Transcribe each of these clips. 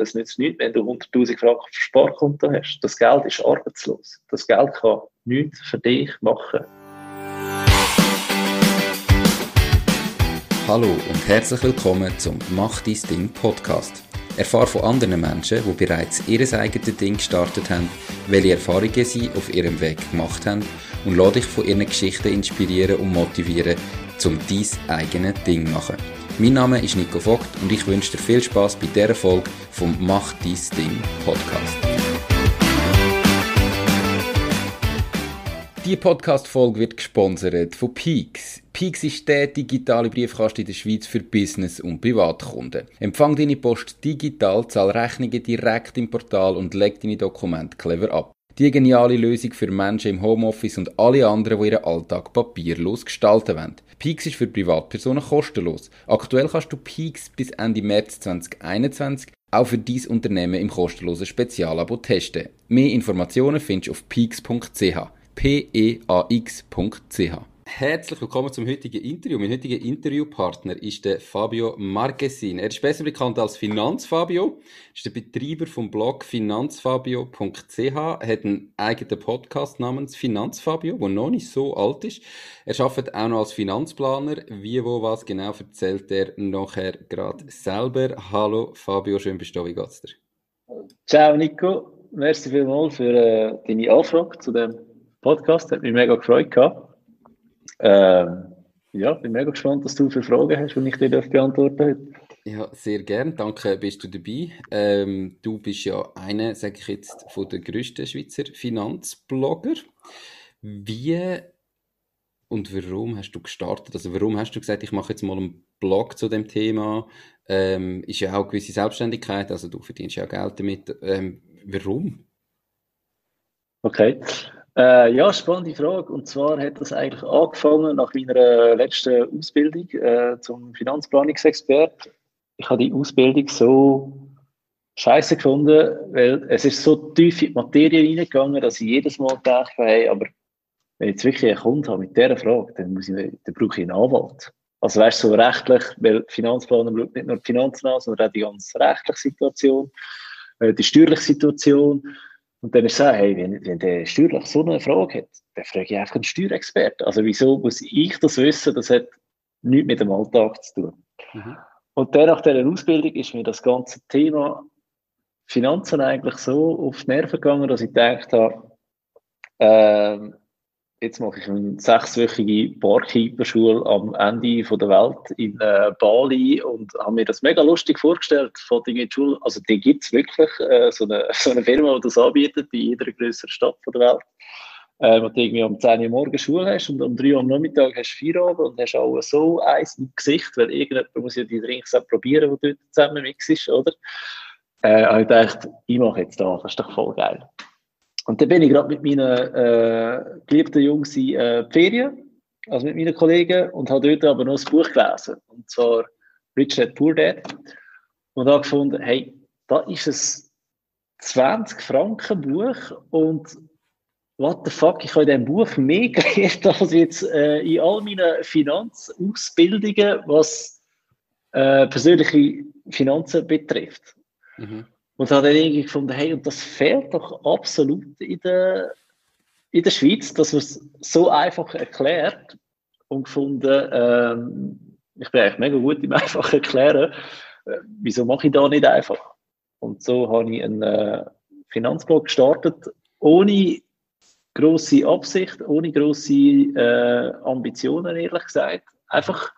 Es nützt nichts, wenn du 100.000 Franken auf Sparkonto hast. Das Geld ist arbeitslos. Das Geld kann nichts für dich machen. Hallo und herzlich willkommen zum Mach dein Ding Podcast. Erfahre von anderen Menschen, die bereits ihr eigenes Ding gestartet haben, welche Erfahrungen sie auf ihrem Weg gemacht haben und lade dich von ihren Geschichten inspirieren und motivieren, um dein eigenes Ding zu machen. Mein Name ist Nico Vogt und ich wünsche dir viel Spaß bei dieser Folge vom Mach dein Ding Podcast. Die Podcast-Folge wird gesponsert von Peaks. Peaks ist der digitale Briefkasten in der Schweiz für Business- und Privatkunden. Empfang deine Post digital, zahl Rechnungen direkt im Portal und leg deine Dokumente clever ab. Die geniale Lösung für Menschen im Homeoffice und alle anderen, die ihren Alltag papierlos gestalten wollen. Peaks ist für Privatpersonen kostenlos. Aktuell kannst du Peaks bis Ende März 2021 auch für dein Unternehmen im kostenlosen Spezialabo testen. Mehr Informationen findest du auf peaks.ch. p-e-a-x.ch Herzlich willkommen zum heutigen Interview. Mein heutiger Interviewpartner ist der Fabio Marquesin. Er ist besser bekannt als Finanzfabio, ist der Betreiber vom Blog finanzfabio.ch, hat einen eigenen Podcast namens Finanzfabio, der noch nicht so alt ist. Er arbeitet auch noch als Finanzplaner. Wie, wo, was genau erzählt er nachher gerade selber. Hallo Fabio, schön bist du. Wie geht's dir? Ciao Nico, merci vielmals für äh, deine Anfrage zu dem Podcast. Hat mich mega gefreut gehabt. Ähm, ja, bin mega gespannt, was du für Fragen hast, die ich dir beantworten darf. Ja, sehr gern. Danke, bist du dabei. Ähm, du bist ja einer, sage ich jetzt, von der grössten Schweizer Finanzblogger. Wie und warum hast du gestartet? Also warum hast du gesagt, ich mache jetzt mal einen Blog zu dem Thema? Ähm, ist ja auch eine gewisse Selbstständigkeit, also du verdienst ja auch Geld damit. Ähm, warum? Okay. Äh, ja, spannende Frage. Und zwar hat das eigentlich angefangen nach meiner letzten Ausbildung äh, zum Finanzplanungsexpert. Ich habe die Ausbildung so scheiße gefunden, weil es ist so tief in die Materie reingegangen, dass ich jedes Mal dachte, hey, aber wenn ich jetzt wirklich einen Kunden habe mit dieser Frage, dann, muss ich, dann brauche ich einen Anwalt. Also weißt du, so rechtlich, weil Finanzplaner schaut nicht nur die Finanzen an, sondern auch die ganze rechtliche Situation, äh, die steuerliche Situation, und dann ist es so, hey, wenn, wenn der steuerlich so eine Frage hat, dann frage ich einfach einen Steuerexperten. Also wieso muss ich das wissen? Das hat nichts mit dem Alltag zu tun. Mhm. Und dann nach dieser Ausbildung ist mir das ganze Thema Finanzen eigentlich so auf die Nerven gegangen, dass ich gedacht habe, ähm, jetzt mache ich eine sechswöchige Barkeeper-Schule am Ende der Welt in äh, Bali und habe mir das mega lustig vorgestellt. Von die Schule, also die gibt es wirklich, äh, so, eine, so eine Firma, die das anbietet in jeder größeren Stadt der Welt. Äh, wo du irgendwie um 10 Uhr morgens Schule hast und um 3 Uhr am Nachmittag hast du Feierabend und hast auch so eins im Gesicht, weil irgendjemand muss ja die Drinks auch probieren, die dort zusammen mixst, oder? Äh, habe ich gedacht, ich mache jetzt das, das ist doch voll geil. Und dann bin ich gerade mit meinen äh, geliebten Jungs in äh, Ferien, also mit meinen Kollegen, und habe dort aber noch ein Buch gelesen. Und zwar Rich Dad Poor Dad. Und habe gefunden, hey, da ist ein 20 Franken Buch und what the fuck, ich habe in diesem Buch mehr gelernt als jetzt äh, in all meinen Finanzausbildungen, was äh, persönliche Finanzen betrifft. Mhm. Und habe dann irgendwie gefunden, hey, und das fehlt doch absolut in der, in der Schweiz, dass man es so einfach erklärt und gefunden, ähm, ich bin eigentlich mega gut im einfach erklären, äh, wieso mache ich da nicht einfach? Und so habe ich einen äh, Finanzblog gestartet, ohne große Absicht, ohne große äh, Ambitionen, ehrlich gesagt. Einfach,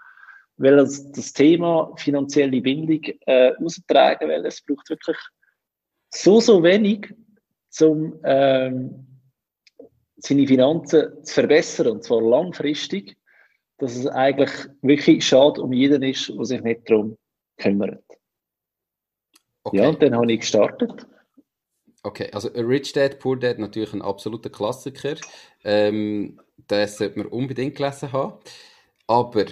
weil das, das Thema finanzielle Bindung äh, austragen, weil es braucht wirklich so, so wenig, um ähm, seine Finanzen zu verbessern, und zwar langfristig, dass es eigentlich wirklich schade um jeden ist, der sich nicht darum kümmert. Okay. Ja, und dann habe ich gestartet. Okay, also Rich Dad, Poor Dad, natürlich ein absoluter Klassiker. Ähm, das sollte man unbedingt gelesen haben. Aber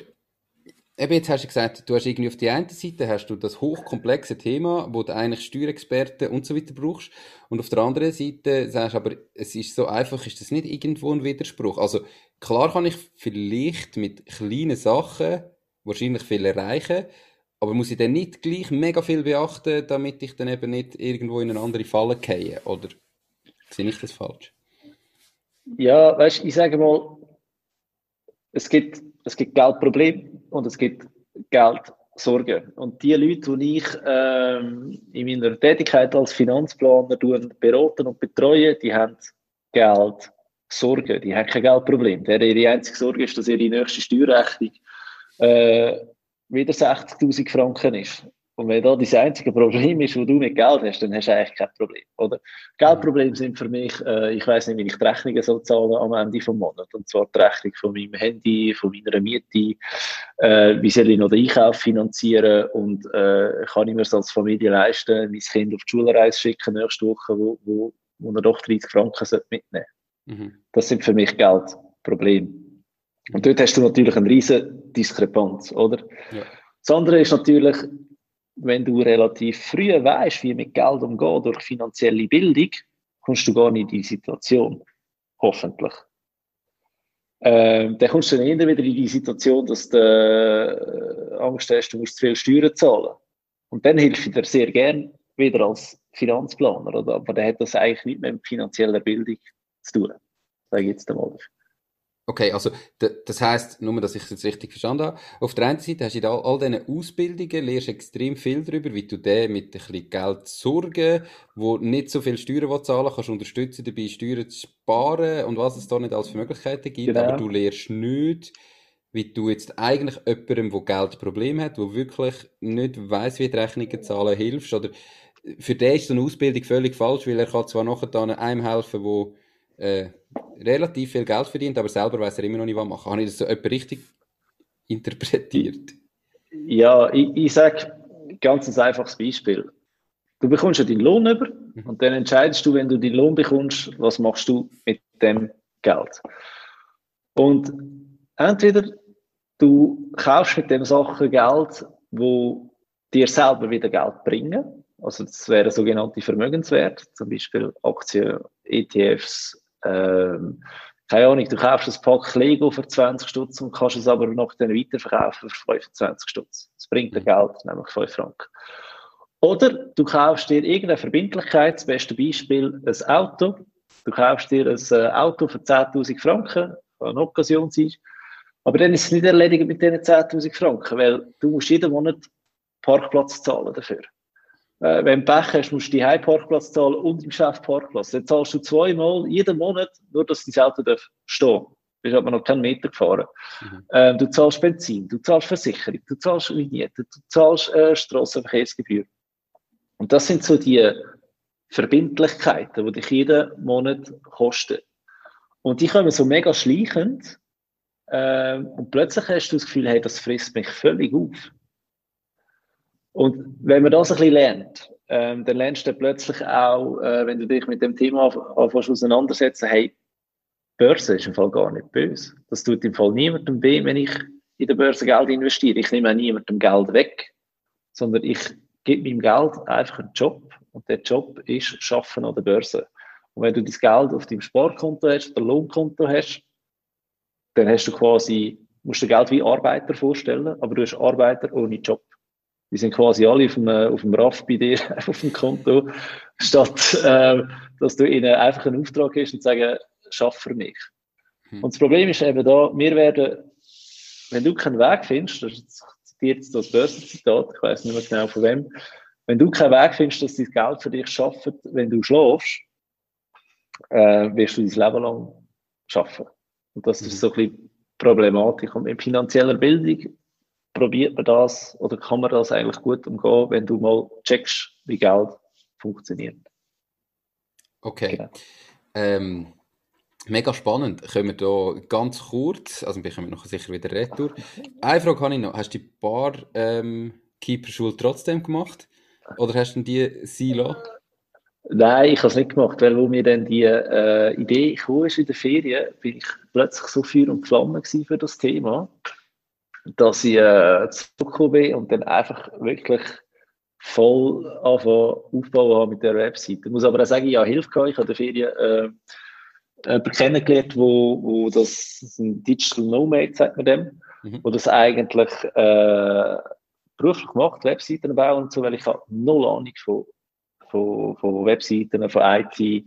Eben jetzt hast du gesagt, du hast irgendwie auf der einen Seite hast du das hochkomplexe Thema, wo du eigentlich Steuerexperten und so weiter brauchst. Und auf der anderen Seite sagst du aber, es ist so einfach, ist das nicht irgendwo ein Widerspruch? Also, klar kann ich vielleicht mit kleinen Sachen wahrscheinlich viel erreichen, Aber muss ich dann nicht gleich mega viel beachten, damit ich dann eben nicht irgendwo in eine andere Falle gehe? Oder sehe ich das falsch? Ja, weißt ich sage mal, es gibt, es gibt Geldprobleme und es gibt Geldsorgen. Und die Leute, die ich ähm, in meiner Tätigkeit als Finanzplaner beraten und betreue, die haben Geldsorgen, die haben kein Geldproblem. ihre einzige Sorge ist, dass ihre nächste Steuerrechnung äh, wieder 60.000 Franken ist. Und wenn da das einzige Problem ist, wo du mit Geld hast, dann hast du eigentlich kein Problem, oder? Geldprobleme sind für mich, äh, ich weiß nicht, wie ich die Rechnungen so zahle am Ende des Monats. Und zwar die Rechnung von meinem Handy, von meiner Miete, äh, wie soll ich noch den Einkauf finanzieren und äh, kann ich mir das als Familie leisten, mein Kind auf die Schulreise schicken nächste Woche, wo, wo, wo er doch 30 Franken mitnehmen mhm. Das sind für mich Geldprobleme. Und dort hast du natürlich eine riesen Diskrepanz, oder? Ja. Das andere ist natürlich, wenn du relativ früh weißt, wie mit Geld umgehen durch finanzielle Bildung, kommst du gar nicht in die Situation. Hoffentlich. Ähm, dann kommst du dann eher wieder in die Situation, dass du äh, Angst hast, du musst zu viel Steuern zahlen. Und dann hilft ich dir sehr gern wieder als Finanzplaner, oder? aber dann hat das eigentlich nicht mit finanzieller Bildung zu tun. Sage ich jetzt einmal. Okay, also das heißt, nur, dass ich es jetzt richtig verstanden habe. Auf der einen Seite hast du in all, all diesen Ausbildungen lernst extrem viel darüber, wie du den mit ein bisschen Geld sorgen, wo nicht so viel Steuern zahlen kannst, unterstützen dabei Steuern zu sparen und was es da nicht alles für Möglichkeiten gibt. Genau. Aber du lernst nicht, wie du jetzt eigentlich jemandem, der Geldprobleme hat, der wirklich nicht weiß, wie die Rechnungen zahlen, hilfst. Oder für den ist so eine Ausbildung völlig falsch, weil er kann zwar nachher einem helfen, der äh, relativ viel Geld verdient, aber selber weiß er immer noch nicht, was machen. Habe ich das so etwa richtig interpretiert? Ja, ich, ich sage ganz ein einfaches Beispiel. Du bekommst ja deinen Lohn über mhm. und dann entscheidest du, wenn du deinen Lohn bekommst, was machst du mit dem Geld. Und entweder du kaufst mit dem Sachen Geld, wo dir selber wieder Geld bringen. Also das wäre sogenannte Vermögenswert, zum Beispiel Aktien, ETFs, ähm, keine Ahnung, du kaufst ein Pack Lego für 20 Stutz und kannst es aber noch dann weiterverkaufen für 25 Stutz. Das bringt dir Geld, nämlich 5 Franken. Oder du kaufst dir irgendeine Verbindlichkeit, das beste Beispiel, ein Auto. Du kaufst dir ein äh, Auto für 10.000 Franken, kann eine Occasion sein. Aber dann ist es nicht erledigt mit diesen 10.000 Franken, weil du musst jeden Monat Parkplatz zahlen dafür. Äh, wenn du Pech hast, musst du die Heimparkplatz zahlen und im Geschäft Parkplatz. Dann zahlst du zweimal jeden Monat, nur dass dein Auto darf stehen Du bist aber noch keinen Meter gefahren. Mhm. Ähm, du zahlst Benzin, du zahlst Versicherung, du zahlst Vignette, du zahlst äh, Strassenverkehrsgebühr. Und das sind so die Verbindlichkeiten, die dich jeden Monat kosten. Und die kommen so mega schleichend. Ähm, und plötzlich hast du das Gefühl, hey, das frisst mich völlig auf. Und wenn man das ein bisschen lernt, ähm, dann lernst du plötzlich auch, äh, wenn du dich mit dem Thema anfängst auseinandersetzen, hey, Börse ist im Fall gar nicht böse. Das tut im Fall niemandem weh, wenn ich in der Börse Geld investiere. Ich nehme auch niemandem Geld weg, sondern ich gebe meinem Geld einfach einen Job. Und der Job ist Schaffen an der Börse. Und wenn du das Geld auf deinem Sparkonto hast oder Lohnkonto hast, dann hast du quasi, musst du Geld wie Arbeiter vorstellen, aber du hast Arbeiter ohne Job. Die sind quasi alle auf dem, auf dem RAF bei dir, auf dem Konto, statt äh, dass du ihnen einfach einen Auftrag hast und sagen, schaff für mich. Hm. Und das Problem ist eben da, wir werden, wenn du keinen Weg findest, das zitiert jetzt das Börsenzitat, ich weiß nicht mehr genau von wem, wenn du keinen Weg findest, dass dein Geld für dich schafft, wenn du schlafst, äh, wirst du dein Leben lang schaffen. Und das ist hm. so ein bisschen Problematik. Und mit finanzieller Bildung probiert man das oder kann man das eigentlich gut umgehen, wenn du mal checkst, wie Geld funktioniert. Okay. Genau. Ähm, mega spannend. Können wir da ganz kurz, also wir kommen noch sicher wieder retour. Eine Frage habe ich noch. Hast du die Bar ähm, Keeper-Schule trotzdem gemacht? Oder hast du die Silo? Nein, ich habe es nicht gemacht, weil wo mir dann die äh, Idee kam in der Ferien, bin ich plötzlich so Feuer und Flamme für das Thema dass ich äh, zurückgekommen bin und dann einfach wirklich voll anfangen aufbauen habe mit der Webseite. Ich muss aber auch sagen, ja, Hilfe gehabt. Ich habe in der Ferien äh, jemanden kennengelernt, wo, wo das, das ein Digital Nomad, sagt man dem, mhm. wo das eigentlich äh, beruflich gemacht, Webseiten bauen und so, weil ich habe null Ahnung von, von, von Webseiten, von IT.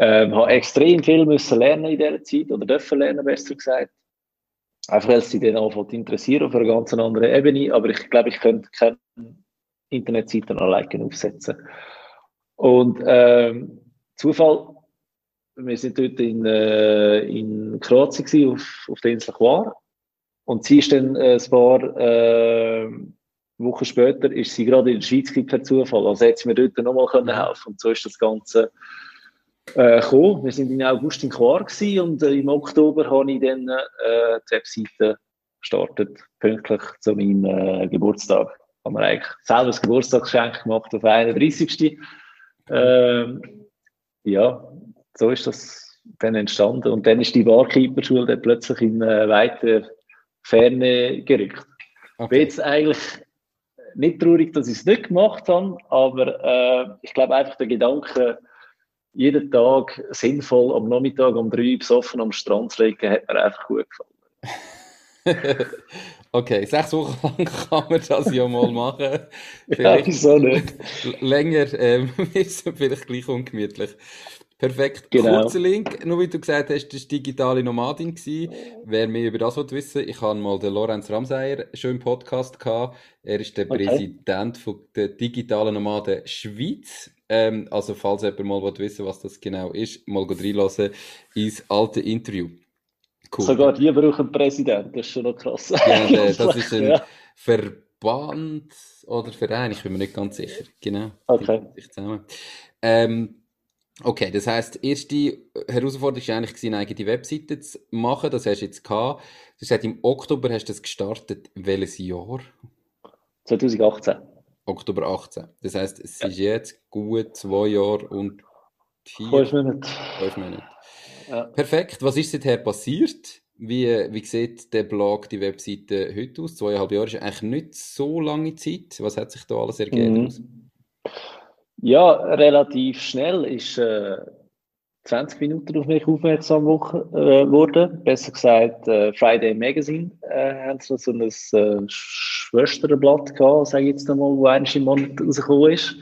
Ähm, habe extrem viel müssen lernen in dieser Zeit, oder dürfen lernen, besser gesagt. Einfach weil sie dann anfängt interessieren auf einer ganz anderen Ebene, aber ich glaube, ich könnte keine Internetseiten alleine aufsetzen. Und ähm, Zufall, wir sind dort in, äh, in Kroatien gewesen, auf, auf der Insel Quar. Und sie ist dann äh, ein paar äh, Wochen später, ist sie gerade in der Schweiz per Zufall. Also hätte sie mir dort nochmal können helfen Und so ist das Ganze äh, gekommen. Wir sind im August in Quar und äh, im Oktober habe ich dann äh, die Webseite gestartet, pünktlich zu meinem äh, Geburtstag. Haben wir eigentlich selber das Geburtstagsgeschenk gemacht auf 31. Ähm, ja, so ist das dann entstanden. Und dann ist die Barkeeper-Schule dann plötzlich in äh, weiter Ferne gerückt. Okay. Bin jetzt eigentlich nicht traurig, dass ich es nicht gemacht habe, aber äh, ich glaube einfach der Gedanke, jeden Tag sinnvoll am Nachmittag um drei besoffen am Strand zu liegen, hat mir einfach gut gefallen. okay, sechs Wochen lang kann man das ja mal machen. ja, wieso nicht? Länger ähm, ist vielleicht gleich ungemütlich. Perfekt. Genau. Kurzer Link, nur wie du gesagt hast, das war digitale Nomadin. Gewesen. Wer mehr über das wissen will, ich habe mal den Lorenz Ramseyer schon im Podcast gehabt. Er ist der okay. Präsident von der digitalen Nomaden Schweiz. Ähm, also, falls jemand mal wissen was das genau ist, mal reinlassen ins alte Interview. Cool. Sogar die brauchen einen Präsident, das ist schon noch krass. Ja, das ist ein ja. Verband oder Verein, ich bin mir nicht ganz sicher. Genau. Okay. Ähm, okay, das heisst, die erste Herausforderung war eigentlich, eine eigene Webseite zu machen. Das hast du jetzt gehabt. Du hast im Oktober hast du das gestartet. Welches Jahr? 2018. Oktober 18. Das heisst, es ja. ist jetzt gut zwei Jahre und vier... Fünf Monate. Fünf Monate. Ja. Perfekt. Was ist seither passiert? Wie, wie sieht der Blog, die Webseite heute aus? Zweieinhalb Jahre ist eigentlich nicht so lange Zeit. Was hat sich da alles ergeben? Mhm. Ja, relativ schnell ist äh, 20 Minuten auf mich aufmerksam. Äh, Besser gesagt, äh, Friday Magazine äh, haben so, ein äh, Schwesterblatt gehabt, sage ich jetzt einmal, wo eines im Monat rausgekommen ist.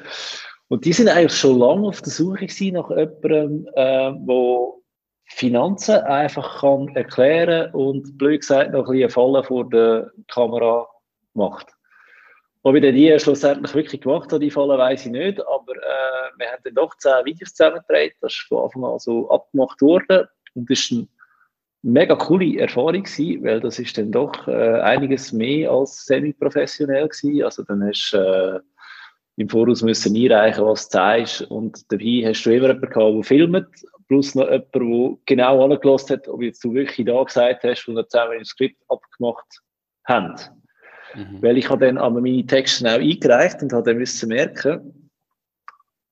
Und die sind eigentlich schon lange auf der Suche gewesen nach jemandem, äh, wo Finanzen einfach kann erklären und blöd gesagt noch ein bisschen Fallen vor der Kamera macht. Ob ich die schlussendlich wirklich gemacht habe, die Falle weiß ich nicht, aber äh, wir haben dann doch zehn Videos zusammengetragen, das ist von Anfang an so abgemacht worden. Und das war eine mega coole Erfahrung gewesen, weil das ist dann doch äh, einiges mehr als semi-professionell gewesen, also dann hast du äh, im Voraus müssen einreichen, was du zeigst und dabei hast du immer jemanden gehabt, der filmt, plus noch jemand, der genau angelassen hat, ob jetzt du wirklich da gesagt hast, und wir zusammen ein Skript abgemacht haben. Mhm. Weil ich habe dann aber meine Texte auch eingereicht und habe dann müssen merken,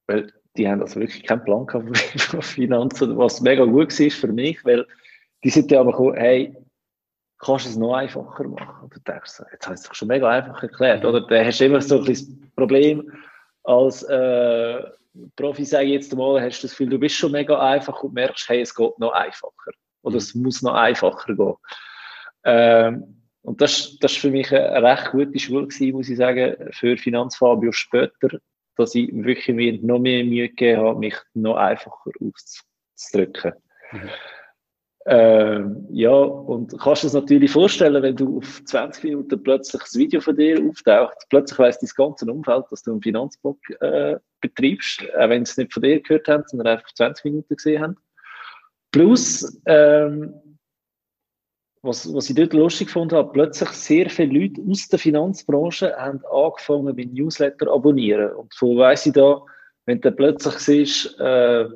weil die haben also wirklich keinen Plan gehabt von Finanzen, was mega gut war für mich, weil die sind ja aber gekommen, hey, kannst du es noch einfacher machen? Und du denkst so, jetzt hast du es doch schon mega einfach erklärt, mhm. oder? Da hast du immer so ein bisschen Problem als äh, Profi, sage ich jetzt mal, hast du das Gefühl, du bist schon mega einfach und merkst, hey, es geht noch einfacher. Oder mhm. es muss noch einfacher gehen. Ähm, und das, das ist für mich eine recht gute Schule gewesen, muss ich sagen, für Finanzfabio später, dass ich wirklich mir noch mehr Mühe gegeben habe, mich noch einfacher auszudrücken. Mhm. Ähm, ja, und kannst du es natürlich vorstellen, wenn du auf 20 Minuten plötzlich das Video von dir auftaucht, plötzlich weiss dein ganze Umfeld, dass du einen Finanzblog äh, betreibst, auch wenn sie es nicht von dir gehört haben, sondern einfach 20 Minuten gesehen haben. Plus, ähm, was, was ich dort lustig gefunden habe, plötzlich sehr viele Leute aus der Finanzbranche haben angefangen mit Newsletter abonnieren. Und von weiss ich da, wenn du plötzlich siehst, äh,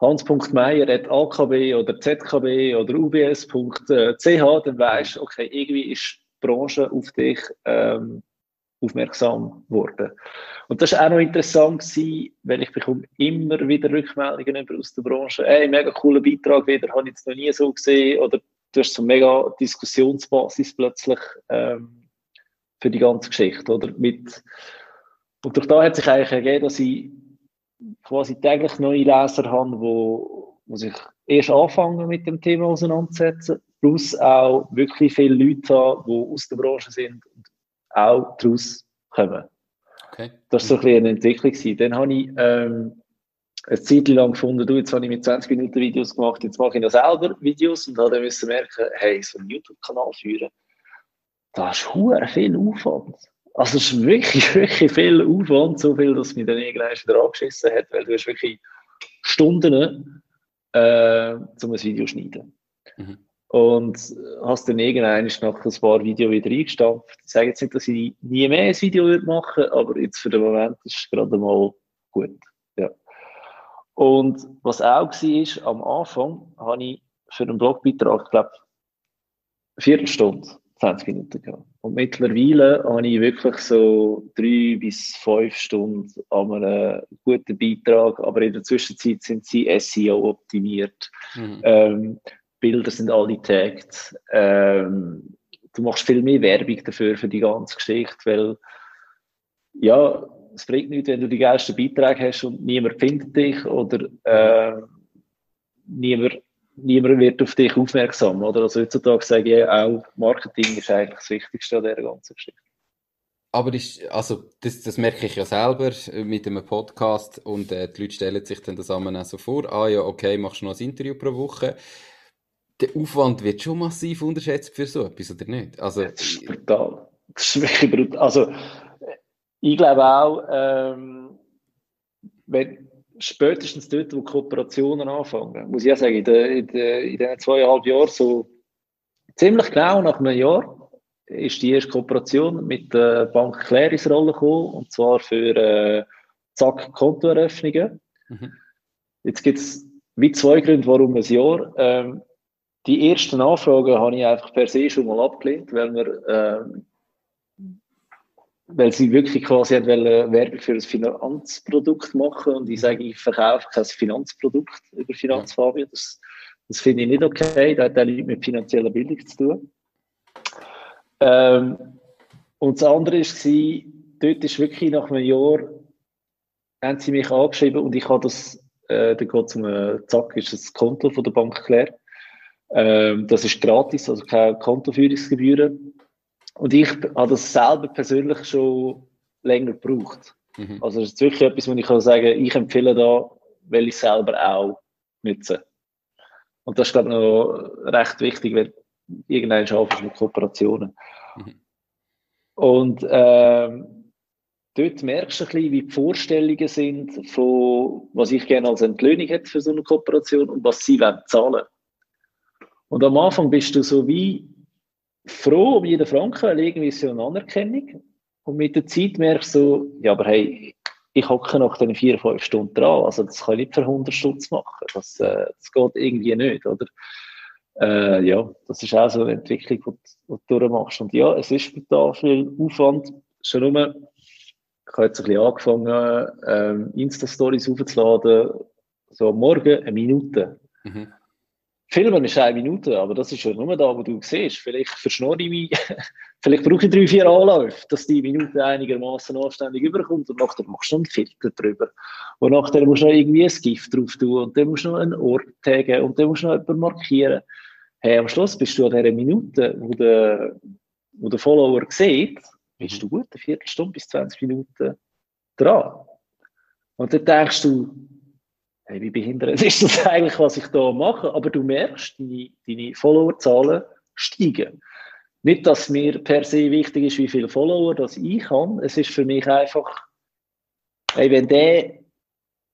Hans.Meier at AKB oder ZKB oder UBS.ch, dann weißt du, okay, irgendwie ist die Branche auf dich ähm, aufmerksam geworden. Und das war auch noch interessant, gewesen, weil ich bekomme immer wieder Rückmeldungen aus der Branche. Hey, mega cooler Beitrag wieder, habe ich jetzt noch nie so gesehen. Oder du hast so eine mega Diskussionsbasis plötzlich ähm, für die ganze Geschichte. Oder? Mit, und durch da hat sich eigentlich ergeben, dass ich quasi täglich neue Leser habe, wo, wo sich erst anfangen mit dem Thema auseinandersetzen, plus auch wirklich viele Leute haben, die aus der Branche sind und auch daraus kommen. Okay. Das war so ein bisschen eine Entwicklung. Dann habe ich ähm, eine Zeit lang gefunden, du, jetzt habe ich mit 20 Minuten Videos gemacht, jetzt mache ich noch selber Videos und habe dann merken, hey, so einen YouTube-Kanal führen, da ist hure viel Aufwand. Also es ist wirklich, wirklich viel Aufwand, so viel, dass mich dann irgendwann wieder angeschissen hat, weil du hast wirklich Stunden, äh, um ein Video zu schneiden. Mhm. Und hast dann irgendwann nach ein paar Videos wieder eingestampft. Ich sage jetzt nicht, dass ich nie mehr ein Video machen würde, aber jetzt für den Moment ist es gerade mal gut. Und was auch war, am Anfang habe ich für einen Blogbeitrag, ich glaube, eine Viertelstunde 20 Minuten gehabt. Und mittlerweile habe ich wirklich so drei bis fünf Stunden an einem guten Beitrag, aber in der Zwischenzeit sind sie SEO optimiert. Mhm. Ähm, Bilder sind alle tagged. Ähm, du machst viel mehr Werbung dafür, für die ganze Geschichte, weil ja, es bringt nichts, wenn du die geilsten Beiträge hast und niemand findet dich oder äh, niemand niemand wird auf dich aufmerksam, oder? Also heutzutage sage ich auch, Marketing ist eigentlich das Wichtigste an dieser ganzen Geschichte. Aber ist, also, das, das merke ich ja selber mit einem Podcast und äh, die Leute stellen sich dann das auch so vor, ah ja, okay, machst du noch ein Interview pro Woche. Der Aufwand wird schon massiv unterschätzt für so etwas, oder nicht? Also, das ist brutal. Das ist wirklich brutal. Also, ich glaube auch, ähm, wenn, spätestens dort, wo Kooperationen anfangen, muss ich ja sagen, in, den, in, den, in diesen zweieinhalb Jahren, so ziemlich genau nach einem Jahr, ist die erste Kooperation mit der Bank Rollen gekommen, und zwar für äh, Zack Kontoeröffnungen. Mhm. Jetzt gibt es wie zwei Gründe, warum ein Jahr. Ähm, die ersten Anfragen habe ich einfach per se schon mal abgelehnt, weil wir ähm, weil sie wirklich quasi hat Werbung für ein Finanzprodukt machen und ich sage, ich verkaufe kein Finanzprodukt über Finanzfabio. Das, das finde ich nicht okay. Das hat auch nichts mit finanzieller Bildung zu tun. Ähm, und das andere war, dort ist wirklich nach einem Jahr, haben sie mich angeschrieben und ich habe das, äh, da geht zum äh, Zack, ist das Konto von der Bank Claire. Ähm, das ist gratis, also keine Kontoführungsgebühren. Und ich habe das selber persönlich schon länger gebraucht. Mhm. Also das ist wirklich etwas, wo ich kann sagen ich empfehle da, weil ich selber auch nutze. Und das ist glaube ich noch recht wichtig, weil irgendwann arbeitest mit Kooperationen. Mhm. Und ähm, dort merkst du ein bisschen, wie die Vorstellungen sind von, was ich gerne als Entlöhnung hätte für so eine Kooperation und was sie wollen zahlen. Und am Anfang bist du so wie froh um jeden Franken, weil irgendwie so eine Anerkennung. Und mit der Zeit merkst du so, ja, aber hey, ich hocke nach den vier, fünf Stunden dran. Also, das kann ich nicht für 100 Stutz machen. Das, äh, das geht irgendwie nicht, oder? Äh, ja, das ist auch so eine Entwicklung, die, du durchmachst. Und ja, es ist da viel Aufwand. Schon nur, ich habe jetzt ein bisschen angefangen, ähm, Insta-Stories aufzuladen, so Morgen eine Minute. Mhm. Filmen ist eine Minute, aber das ist ja nur da, wo du siehst. Vielleicht verschnurre ich mich, vielleicht brauche ich drei, vier Anläufe, dass die Minute einigermaßen anständig überkommt und nachher machst du noch einen Filter drüber. Und nachher musst du noch irgendwie ein Gift drauf tun und dann musst du noch einen Ort taggen und dann musst du noch jemanden markieren. Hey, am Schluss bist du an dieser Minute, wo der, wo der Follower sieht, bist du gut, eine Viertelstunde bis 20 Minuten dran. Und dann denkst du, hey, wie behindert ist das eigentlich, was ich da mache? Aber du merkst, deine, deine Followerzahlen steigen. Nicht, dass mir per se wichtig ist, wie viele Follower das ich habe. Es ist für mich einfach, hey, wenn der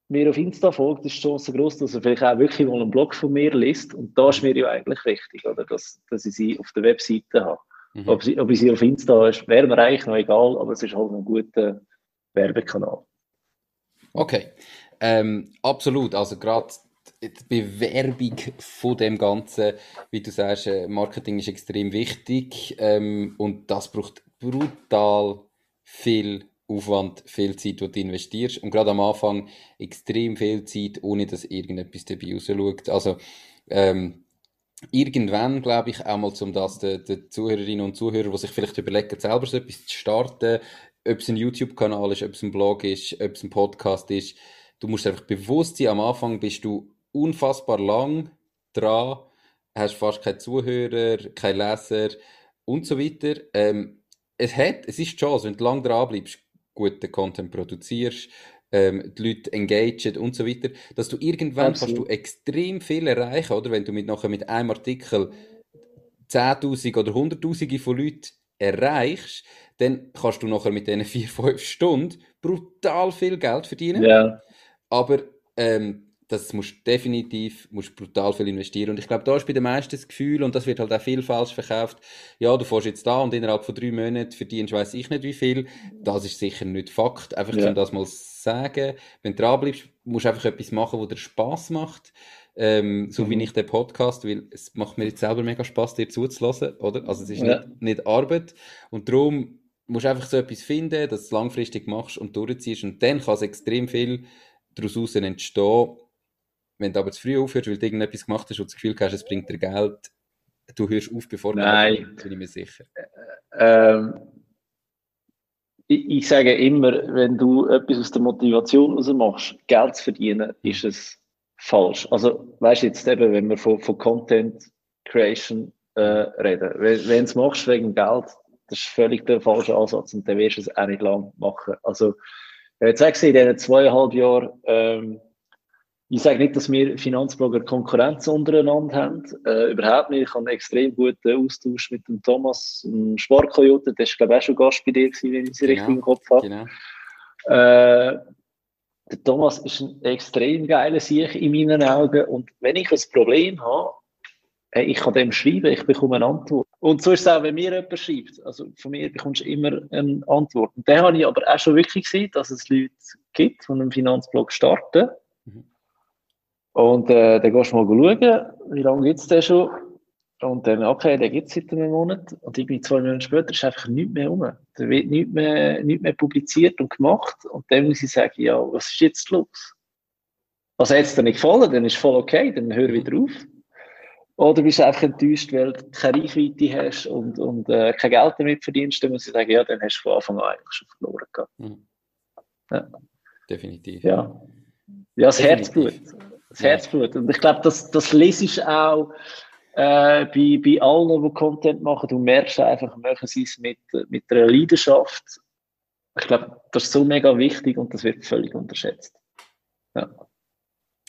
mir auf Insta folgt, ist die Chance groß, dass er vielleicht auch wirklich mal einen Blog von mir liest. Und da ist mir ja eigentlich wichtig, oder? Dass, dass ich sie auf der Webseite habe. Mhm. Ob, sie, ob ich sie auf Insta habe, wäre mir eigentlich noch egal, aber es ist halt ein guter Werbekanal. Okay. Ähm, absolut, also gerade die Bewerbung von dem Ganzen, wie du sagst, äh, Marketing ist extrem wichtig. Ähm, und das braucht brutal viel Aufwand, viel Zeit, die du investierst. Und gerade am Anfang extrem viel Zeit, ohne dass irgendetwas dabei rausschaut. Also ähm, irgendwann, glaube ich, auch mal zum das den, den Zuhörerinnen und Zuhörern, die sich vielleicht überlegen, selber so etwas zu starten, ob es ein YouTube-Kanal ist, ob es ein Blog ist, ob es ein Podcast ist, du musst einfach bewusst sein, am Anfang bist du unfassbar lang dran, hast fast keine Zuhörer, keine Leser und so weiter. Ähm, es hat, es ist die Chance, wenn du lange dran bleibst, guten Content produzierst, ähm, die Leute engagieren und so weiter, dass du irgendwann kannst du extrem viel erreichen, oder? Wenn du mit, nachher mit einem Artikel 10.000 oder 100.000 von Leuten erreichst, dann kannst du nachher mit diesen 4, 5 Stunden brutal viel Geld verdienen. Ja. Aber ähm, das musst definitiv musst brutal viel investieren. Und ich glaube, da ist bei den meisten das Gefühl, und das wird halt auch viel falsch verkauft, ja, du fährst jetzt da und innerhalb von drei Monaten verdienst weiß ich nicht wie viel. Das ist sicher nicht Fakt. Einfach ja. um das mal sagen. Wenn du dranbleibst, musst du einfach etwas machen, wo dir Spaß macht. Ähm, so mhm. wie ich den Podcast, weil es macht mir jetzt selber mega Spaß, dir zuzulassen, oder? Also es ist ja. nicht, nicht Arbeit. Und darum musst du einfach so etwas finden, dass du es langfristig machst und durchziehst. Und dann kann es extrem viel daraus entstehen, wenn du aber zu früh aufhörst, weil du irgendetwas gemacht hast und das Gefühl hast, es bringt dir Geld, du hörst auf, bevor Nein. du bin ich mir sicher. Ähm, ich, ich, sage immer, wenn du etwas aus der Motivation heraus machst, Geld zu verdienen, ist es falsch. Also, weißt du, jetzt eben, wenn wir von, von Content Creation äh, reden, wenn, wenn du es machst wegen Geld, das ist völlig der falsche Ansatz und dann wirst du es auch nicht lang machen. Also, jetzt sagst du in diesen zweieinhalb Jahren, ähm, ich sage nicht, dass wir Finanzblogger Konkurrenz untereinander haben. Äh, überhaupt nicht. Ich habe einen extrem guten Austausch mit dem Thomas, dem Sportkoyote. Der ist, glaube ich, auch schon Gast bei dir gewesen, wenn ich sie genau, richtig im Kopf habe. Genau. Äh, der Thomas ist ein extrem geiler Sieg in meinen Augen. Und wenn ich ein Problem habe, hey, ich kann dem schreiben, ich bekomme eine Antwort. Und so ist es auch, wenn mir jemand schreibt. Also von mir bekommst du immer eine Antwort. Und dann habe ich aber auch schon wirklich gesehen, dass es Leute gibt, die einen Finanzblog starten und äh, dann gehst du mal schauen, wie lange gibt es den schon. Und dann, okay, der gibt es seit einem Monat. Und irgendwie zwei Monate später ist einfach nichts mehr rum. Da wird nichts mehr, nichts mehr publiziert und gemacht. Und dann muss ich sagen, ja, was ist jetzt los? Also hat es dir nicht gefallen, dann ist voll okay, dann hör wieder auf. Oder bist du einfach enttäuscht, weil du keine Reichweite hast und, und äh, kein Geld damit verdienst, dann muss ich sagen, ja, dann hast du von Anfang an eigentlich schon verloren gehabt. Mhm. Ja. Definitiv. Ja. Ja, das Definitiv. Herzblut das Herzblut. Und ich glaube, das, das lesest auch äh, bei, bei allen, die Content machen. Du merkst einfach, machen sie es mit, mit einer Leidenschaft. Ich glaube, das ist so mega wichtig und das wird völlig unterschätzt. Ja.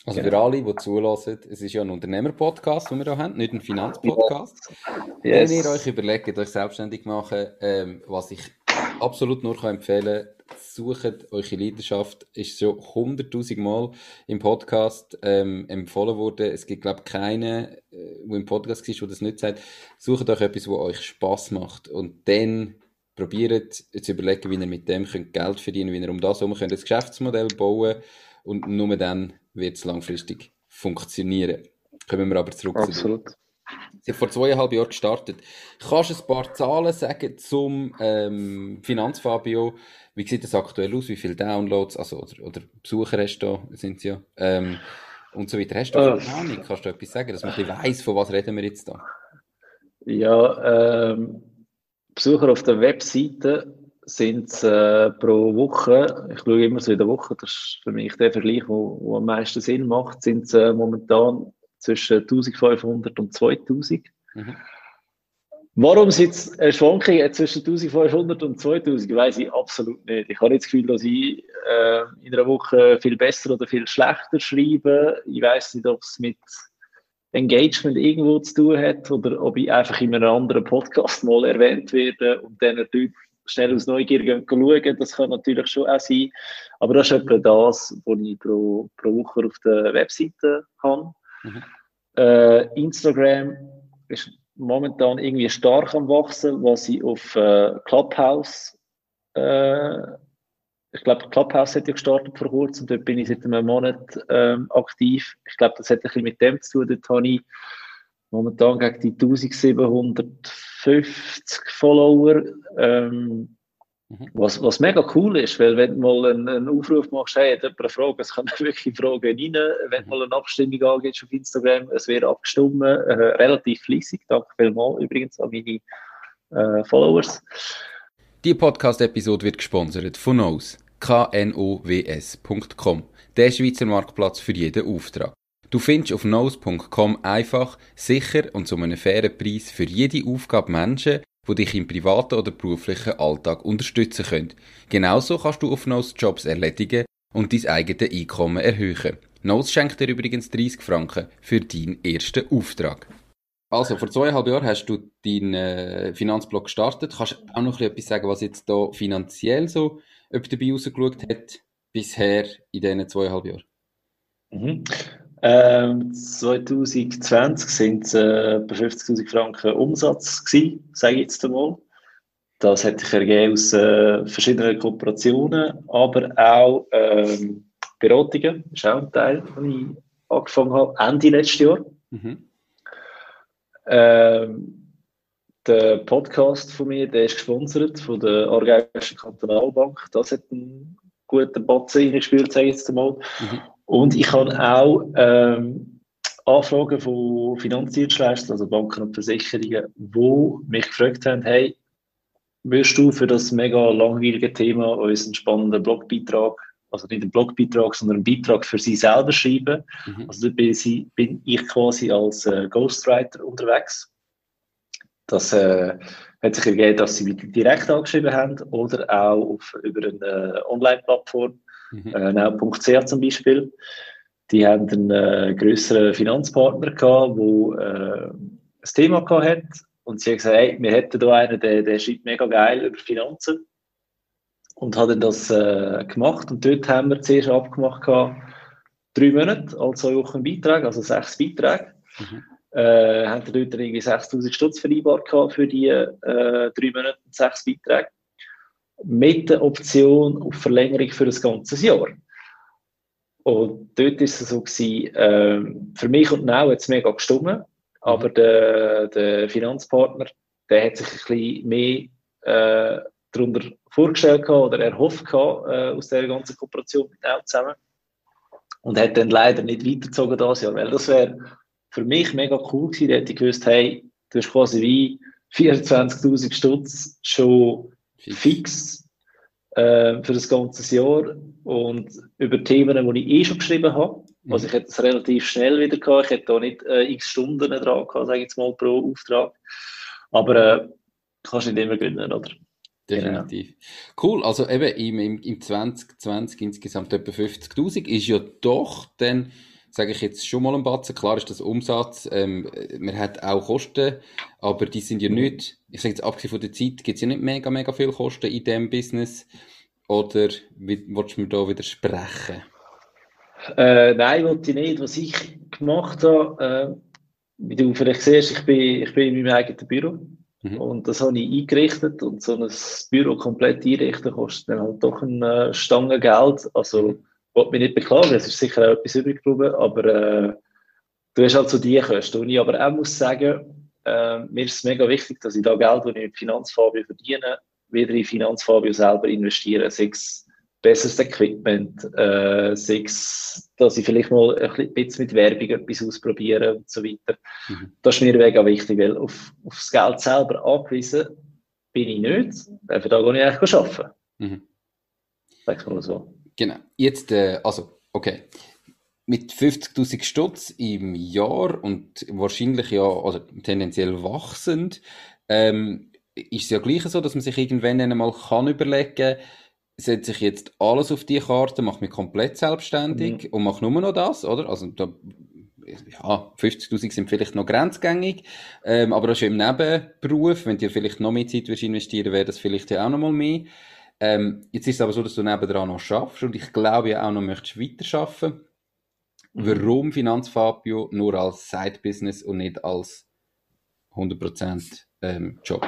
Also genau. für alle, die zulassen, es ist ja ein Unternehmer-Podcast, den wir hier haben, nicht ein Finanzpodcast. Yes. Wenn ihr euch überlegt, euch selbstständig machen, ähm, was ich absolut nur kann empfehlen sucht eure Leidenschaft, ist so hunderttausend Mal im Podcast ähm, empfohlen worden. Es gibt, glaube ich, keinen, äh, der im Podcast ist, der das nicht sagt. Sucht euch etwas, was euch Spaß macht und dann probiert zu überlegen, wie ihr mit dem könnt Geld verdienen könnt, wie ihr um das herum könnt ein Geschäftsmodell bauen und nur dann wird es langfristig funktionieren. Kommen wir aber zurück Absolut. zu Sie hat vor zweieinhalb Jahren gestartet. Kannst du ein paar Zahlen sagen zum ähm, Finanzfabio? Wie sieht das aktuell aus? Wie viele Downloads, also, oder, oder Besucher hast du da, sind sie ja, ähm, und so weiter. Hast du eine äh, Ahnung? Kannst du etwas sagen, dass man ein weiss, von was reden wir jetzt da? Ja, ähm, Besucher auf der Webseite sind es äh, pro Woche, ich schaue immer so in der Woche, das ist für mich der Vergleich, der am meisten Sinn macht, sind es äh, momentan zwischen 1500 und 2000. Mhm. Warum es jetzt eine Schwankung zwischen 1500 und 2000, weiß ich absolut nicht. Ich habe nicht das Gefühl, dass ich äh, in einer Woche viel besser oder viel schlechter schreibe. Ich weiß nicht, ob es mit Engagement irgendwo zu tun hat oder ob ich einfach in einem anderen Podcast mal erwähnt werde und dann natürlich schnell aus Neugier schauen. Das kann natürlich schon auch sein. Aber das ist etwa das, was ich pro, pro Woche auf der Webseite habe. Mhm. Äh, Instagram ist momentan irgendwie stark am Wachsen, was ich auf äh, Clubhouse, äh, ich glaube, Clubhouse hat ja gestartet vor kurzem, dort bin ich seit einem Monat ähm, aktiv. Ich glaube, das hat ein bisschen mit dem zu tun. Dort habe ich momentan gegen die 1750 Follower. Ähm, Mhm. Was, was mega cool ist, weil wenn du mal einen, einen Aufruf machst, hey, hat jemand eine Frage, es kann wirklich Fragen rein, wenn du mal eine Abstimmung angehst auf Instagram, es wird abgestimmt, äh, relativ fließig, danke vielmals übrigens an meine äh, Followers. Die Podcast-Episode wird gesponsert von Knows, knows.com, der Schweizer Marktplatz für jeden Auftrag. Du findest auf knows.com einfach, sicher und zu einem fairen Preis für jede Aufgabe Menschen, die dich im privaten oder beruflichen Alltag unterstützen können. Genauso kannst du auf Nose Jobs erledigen und dein eigenes Einkommen erhöhen. Nose schenkt dir übrigens 30 Franken für deinen ersten Auftrag. Also, vor zweieinhalb Jahren hast du deinen äh, Finanzblog gestartet. Kannst du auch noch etwas sagen, was jetzt da finanziell so dabei rausgeschaut hat, bisher in diesen zweieinhalb Jahren? Mhm. Ähm, 2020 sind es äh, bei 50.000 Franken Umsatz gewesen, sage ich jetzt einmal. Das hat sich ergeben aus äh, verschiedenen Kooperationen, aber auch ähm, Beratungen, das ist auch ein Teil, den ich angefangen habe, Ende letztes Jahr. Mhm. Ähm, der Podcast von mir, der ist gesponsert von der Aargauischen Kantonalbank. Das hat einen guten Batzen reingespielt, sage ich jetzt einmal. Mhm. Und ich habe auch ähm, Anfragen von Finanzdienstleistern, also Banken und Versicherungen, die mich gefragt haben, hey, willst du für das mega langwierige Thema unseren spannenden Blogbeitrag, also nicht einen Blogbeitrag, sondern einen Beitrag für sie selber schreiben? Mhm. Also da bin, sie, bin, ich quasi als äh, Ghostwriter unterwegs. Das äh, hat sich ergeben, dass sie mich direkt angeschrieben haben oder auch auf, über eine äh, Online-Plattform mhm. äh, now.ch zum Beispiel. Die haben einen äh, größeren Finanzpartner gehabt, der äh, ein Thema gehabt hat. Und sie haben gesagt, hey, wir hätten da einen, der, der schreibt mega geil über Finanzen. Und hat dann das äh, gemacht. Und dort haben wir zuerst abgemacht, gehabt, drei Monate, also auch ein Beitrag, also sechs Beiträge. Mhm. Äh, haben dort irgendwie 6000 Stutz vereinbart für die äh, drei Monate und sechs Beiträge mit der Option auf Verlängerung für ein ganzes Jahr. Und dort ist es so gewesen, äh, für mich und Now hat es mega gestimmt, aber mhm. der, der Finanzpartner, der hat sich ein bisschen mehr äh, darunter vorgestellt oder erhofft gehabt, äh, aus der ganzen Kooperation mit Now zusammen. Und hat dann leider nicht weitergezogen das Jahr, weil das wäre für mich mega cool gewesen. Da hätte ich gewusst, hey, du hast quasi wie 24.000 Stutz schon fix äh, für das ganze Jahr und über Themen, die ich eh schon geschrieben habe. Mhm. Also ich hätte es relativ schnell wieder gehabt. Ich hätte da nicht äh, x Stunden dran gehabt, sage ich jetzt mal, pro Auftrag. Aber äh, kannst nicht immer gewinnen, oder? Definitiv. Genau. Cool, also eben im, im, im 2020 insgesamt etwa 50.000 ist ja doch dann sage ich jetzt schon mal ein Batzen. Klar ist das Umsatz, ähm, man hat auch Kosten, aber die sind ja nicht, ich sage jetzt abgesehen von der Zeit, gibt es ja nicht mega, mega viel Kosten in diesem Business. Oder willst du mir da widersprechen? Äh, nein, wollte ich nicht. Was ich gemacht habe, äh, wie du vielleicht siehst, ich bin, ich bin in meinem eigenen Büro. Mhm. Und das habe ich eingerichtet. Und so ein Büro komplett einrichten kostet dann halt doch eine Stange Geld. Also, mhm wollte mich nicht beklagen, es ist sicher auch etwas übrig geblieben, aber äh, du hast halt so die Kosten. Und ich aber auch muss sagen, äh, mir ist es mega wichtig, dass ich da Geld, das ich mit Finanzfabio verdiene, wieder in Finanzfabio selber investiere. Sei es besseres Equipment, äh, sei es, dass ich vielleicht mal ein bisschen mit Werbung etwas ausprobiere und so weiter. Mhm. Das ist mir mega wichtig, weil auf, auf das Geld selber angewiesen bin ich nicht. Dafür da gehe ich eigentlich arbeiten. Mhm. Sag mal so. Genau. Jetzt, äh, also, okay. Mit 50.000 Stutz im Jahr und wahrscheinlich ja, also tendenziell wachsend, ähm, ist es ja gleich so, dass man sich irgendwann einmal kann überlegen, setze ich jetzt alles auf die Karte, mache mich komplett selbstständig mhm. und mache nur noch das, oder? Also da, ja, 50.000 sind vielleicht noch grenzgängig, ähm, aber das ist im Nebenberuf, wenn du vielleicht noch mehr Zeit investieren wäre das vielleicht ja auch noch mal mehr. Ähm, jetzt ist es aber so, dass du nebenan noch schaffst und ich glaube ja auch noch möchtest weiter arbeiten. Mhm. Warum Finanzfabio nur als Side-Business und nicht als 100% ähm, Job?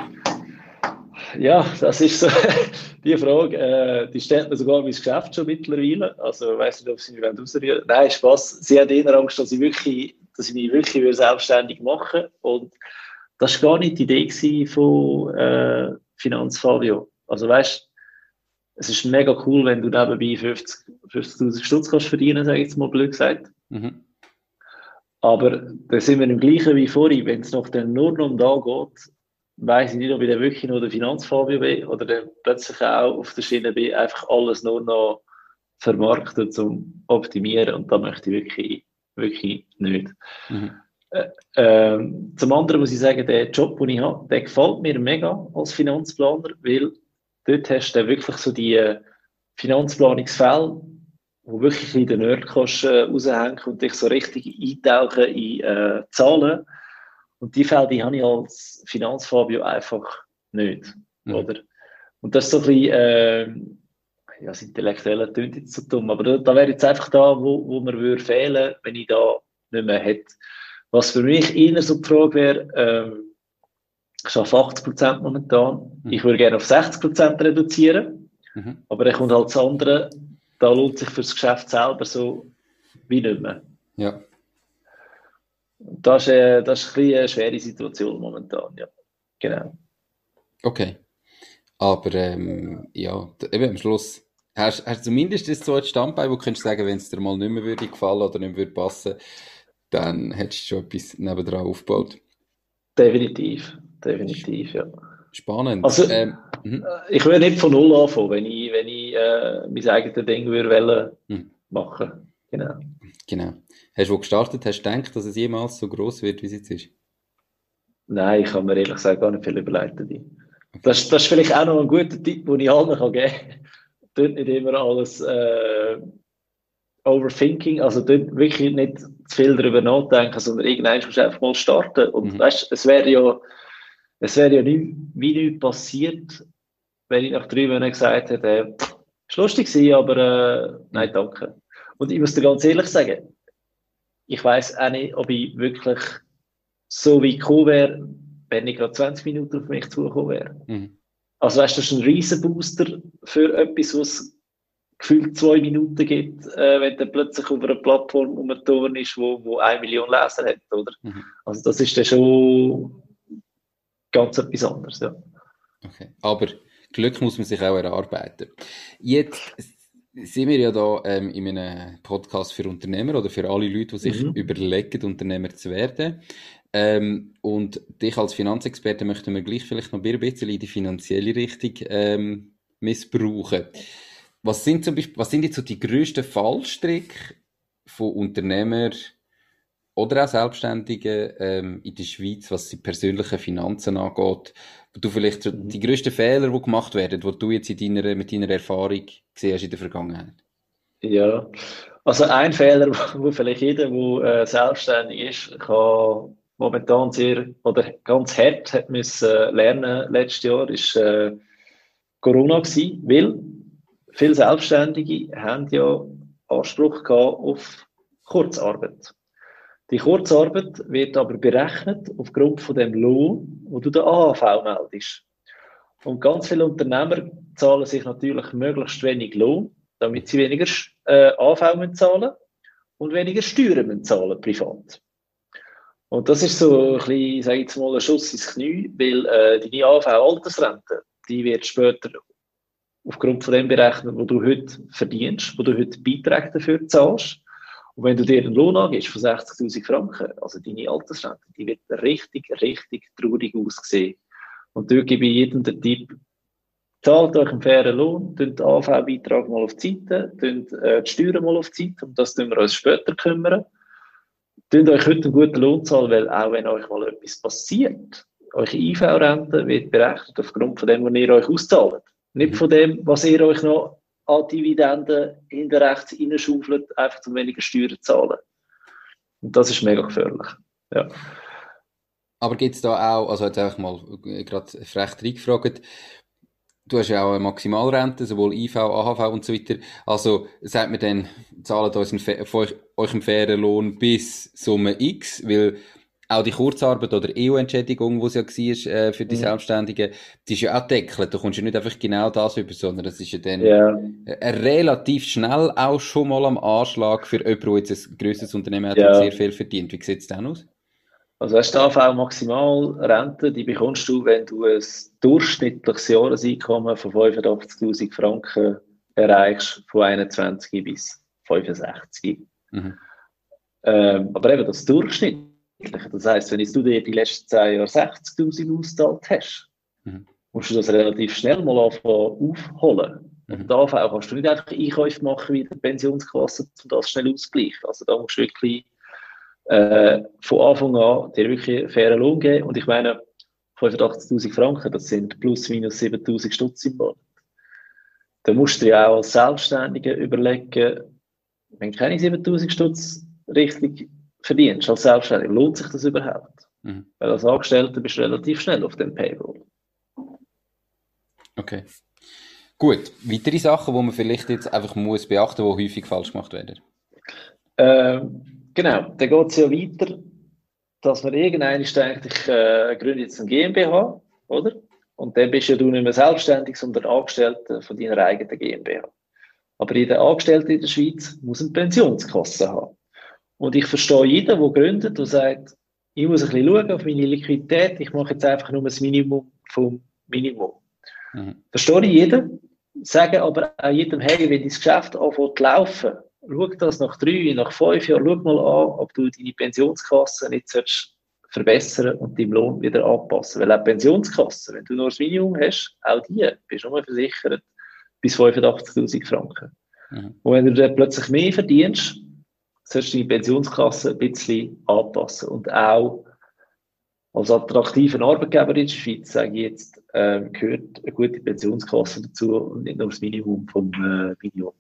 Ja, das ist so die Frage. Äh, die stellt mir sogar mein Geschäft schon mittlerweile. Also, ich weiß nicht, ob sie mich rausrühren Nein, Spaß. Sie hat eher Angst, dass ich, wirklich, dass ich mich wirklich selbstständig machen Und das war gar nicht die Idee von äh, Finanzfabio. Also, weißt es ist mega cool, wenn du nebenbei 50, 50.000 Stutz kannst verdienen, sage ich jetzt mal blöd gesagt. Mhm. Aber da sind wir im Gleichen wie vorhin. Wenn es noch dann nur noch um da geht, weiß ich nicht, ob ich dann wirklich nur der Finanzfabio bin oder dann plötzlich auch auf der Schiene bin, einfach alles nur noch vermarkten zum Optimieren. Und da möchte ich wirklich, wirklich nicht. Mhm. Äh, ähm, zum anderen muss ich sagen, der Job, den ich habe, der gefällt mir mega als Finanzplaner, weil dort hast du wirklich so die äh, Finanzplanungsfälle, wo wirklich in den Nerd kannst, äh, raushängen und dich so richtig eintauchen in äh, Zahlen. Und die Fälle, die habe ich als Finanzfabio einfach nicht, mhm. oder? Und das ist so ein bisschen, äh, ja, das Intellektuelle klingt jetzt so dumm, aber da, da wäre jetzt einfach da, wo, wo mir würde fehlen, wenn ich da nicht mehr hätte. Was für mich eher so die Frage wäre, ähm, ich arbeite 80% momentan, mhm. ich würde gerne auf 60% reduzieren, mhm. aber dann kommt halt das andere, da lohnt sich für das Geschäft selber so wie nicht mehr. Ja. Das ist, äh, das ist ein eine schwere Situation momentan, ja. Genau. Okay. Aber ähm, ja, eben am Schluss hast du zumindest das so ein Standbein, wo du könntest sagen, wenn es dir mal nicht mehr würde gefallen oder nicht mehr würde passen, dann hättest du schon etwas nebendran aufgebaut. Definitiv, definitiv, ja. Spannend. Also, ähm, mhm. ich würde nicht von null anfangen, wenn ich, wenn ich äh, mein eigenes Ding würde mhm. machen. Genau. Genau. Hast du gestartet? Hast du gedacht, dass es jemals so groß wird, wie es jetzt ist? Nein, ich kann mir ehrlich gesagt gar nicht viel überleiten. Das, das ist vielleicht auch noch ein guter Tipp, den ich allen kann geben kann. Tut nicht immer alles äh, Overthinking, also dort wirklich nicht zu viel darüber nachdenken, sondern irgendwann musst du einfach mal starten. Und mhm. weißt, es wäre ja, es wäre ja nie, wie nichts passiert, wenn ich nach drei Monaten gesagt hätte, äh, ist lustig gewesen, aber äh, nein, danke. Und ich muss dir ganz ehrlich sagen, ich weiß auch nicht, ob ich wirklich so weit gekommen wäre, wenn ich gerade 20 Minuten auf mich zugekommen wäre. Mhm. Also weißt du, das ist ein riesen Booster für etwas, was gefühlt zwei Minuten gibt, äh, wenn du plötzlich auf einer Plattform umgeturnt ist, wo, wo eine Million Leser hat, oder? Mhm. Also das ist dann schon ganz etwas anderes, ja. Okay. Aber Glück muss man sich auch erarbeiten. Jetzt sind wir ja da ähm, in einem Podcast für Unternehmer oder für alle Leute, die sich mhm. überlegen, Unternehmer zu werden. Ähm, und dich als Finanzexperte möchten wir gleich vielleicht noch ein bisschen in die finanzielle Richtung ähm, missbrauchen. Was sind zum Beispiel, was sind jetzt so die grössten Fallstricke von Unternehmern oder auch Selbstständigen ähm, in der Schweiz, was die persönlichen Finanzen angeht? Wo du vielleicht mhm. die grössten Fehler, die gemacht werden, die du jetzt in deiner, mit deiner Erfahrung gesehen hast in der Vergangenheit? Ja, also ein Fehler, wo vielleicht jeder, der äh, selbstständig ist, kann momentan sehr oder ganz hart hat müssen äh, lernen letztes Jahr ist äh, Corona gewesen, weil viele Selbstständige haben ja Anspruch gehabt auf Kurzarbeit. Die Kurzarbeit wird aber berechnet aufgrund von dem Lohn, wo du der AHV meldest. Und ganz viele Unternehmer zahlen sich natürlich möglichst wenig Lohn, damit sie weniger äh, AHV zahlen und weniger Steuern zahlen privat. Und das ist so ein bisschen, sage ich jetzt mal, ein Schuss ins Knie, weil äh, die AV-Altersrente, die wird später aufgrund von dem berechnet, was du heute verdienst, wo du heute Beiträge dafür zahlst. Und wenn du dir einen Lohn angibst von 60.000 Franken, also deine Altersrente, die wird richtig, richtig traurig aussehen. Und dort gebe ich jedem den Tipp, zahlt euch einen fairen Lohn, den AV-Beitrag mal auf die Seite, tun, äh, die Steuern mal auf die Seite, um das wir uns später kümmern. Tut euch heute einen guten Lohn zahlen, weil auch wenn euch mal etwas passiert, eure IV-Rente wird berechnet aufgrund von dem, was ihr euch auszahlt. Nicht von dem, was ihr euch noch an Dividenden hinter rechts reinschaufelt, einfach zu weniger Steuern zu zahlen. Und das ist mega gefährlich. Ja. Aber gibt es da auch, also jetzt einfach mal gerade frech reingefragt, Du hast ja auch eine Maximalrente, sowohl IV, AHV und so weiter. Also sagt man dann, zahlt uns einen, euch einen fairen Lohn bis Summe X, weil auch die Kurzarbeit oder EU-Entschädigung, die es ja war äh, für die mhm. Selbstständigen, die ist ja auch deckelt. Da kommst du nicht einfach genau das über, sondern das ist ja dann yeah. relativ schnell auch schon mal am Anschlag für jemanden, der jetzt ein grösseres Unternehmen hat yeah. und sehr viel verdient. Wie sieht es denn aus? Also hast du AV Maximalrente, die bekommst du, wenn du ein durchschnittliches Jahreseinkommen von 85.000 Franken erreichst, von 21 bis 65. Mhm. Ähm, aber eben das Durchschnittliche, das heisst, wenn du dir die letzten 10 Jahre 60.000 ausgezahlt hast, mhm. musst du das relativ schnell mal aufholen. Mhm. Und da kannst du nicht einfach Einkäufe machen wie in der Pensionskasse, um das schnell auszugleichen. Also da musst du wirklich äh, von Anfang an dir wirklich einen fairen Lohn geben. Und ich meine, 85.000 Franken, das sind plus minus 7.000 Stutz im Monat. Da musst du dir ja auch als Selbstständiger überlegen, wenn keine 7.000 Stutz richtig verdienst als Selbstständiger, lohnt sich das überhaupt? Mhm. Weil als Angestellter bist du relativ schnell auf dem Payroll. Okay. Gut, weitere Sachen, die man vielleicht jetzt einfach muss beachten, die häufig falsch gemacht werden. Ähm, genau, dann geht es ja weiter, dass man irgendwann denkt, ich äh, gründe jetzt ein GmbH, oder? Und dann bist ja du nicht mehr selbstständig, sondern Angestellter von deiner eigenen GmbH. Aber jeder Angestellte in der Schweiz muss eine Pensionskasse haben. Und ich verstehe jeden, der gründet und sagt, ich muss ein bisschen schauen auf meine Liquidität, ich mache jetzt einfach nur das Minimum vom Minimum. Mhm. Verstehe ich jeden, sage aber auch jedem, hey, wenn dein Geschäft anfängt zu laufen, schau das nach drei, nach fünf Jahren, schau mal an, ob du deine Pensionskasse nicht verbessern und deinen Lohn wieder anpassen. Weil auch Pensionskasse, wenn du nur das Minimum hast, auch die, bist du nur versichert bis 85.000 Franken. Mhm. Und wenn du dann plötzlich mehr verdienst, solltest du deine Pensionskasse ein bisschen anpassen. Und auch als attraktiver Arbeitgeber in der Schweiz, sage ich jetzt, äh, gehört eine gute Pensionskasse dazu und nicht nur das Minimum vom äh, Minimum.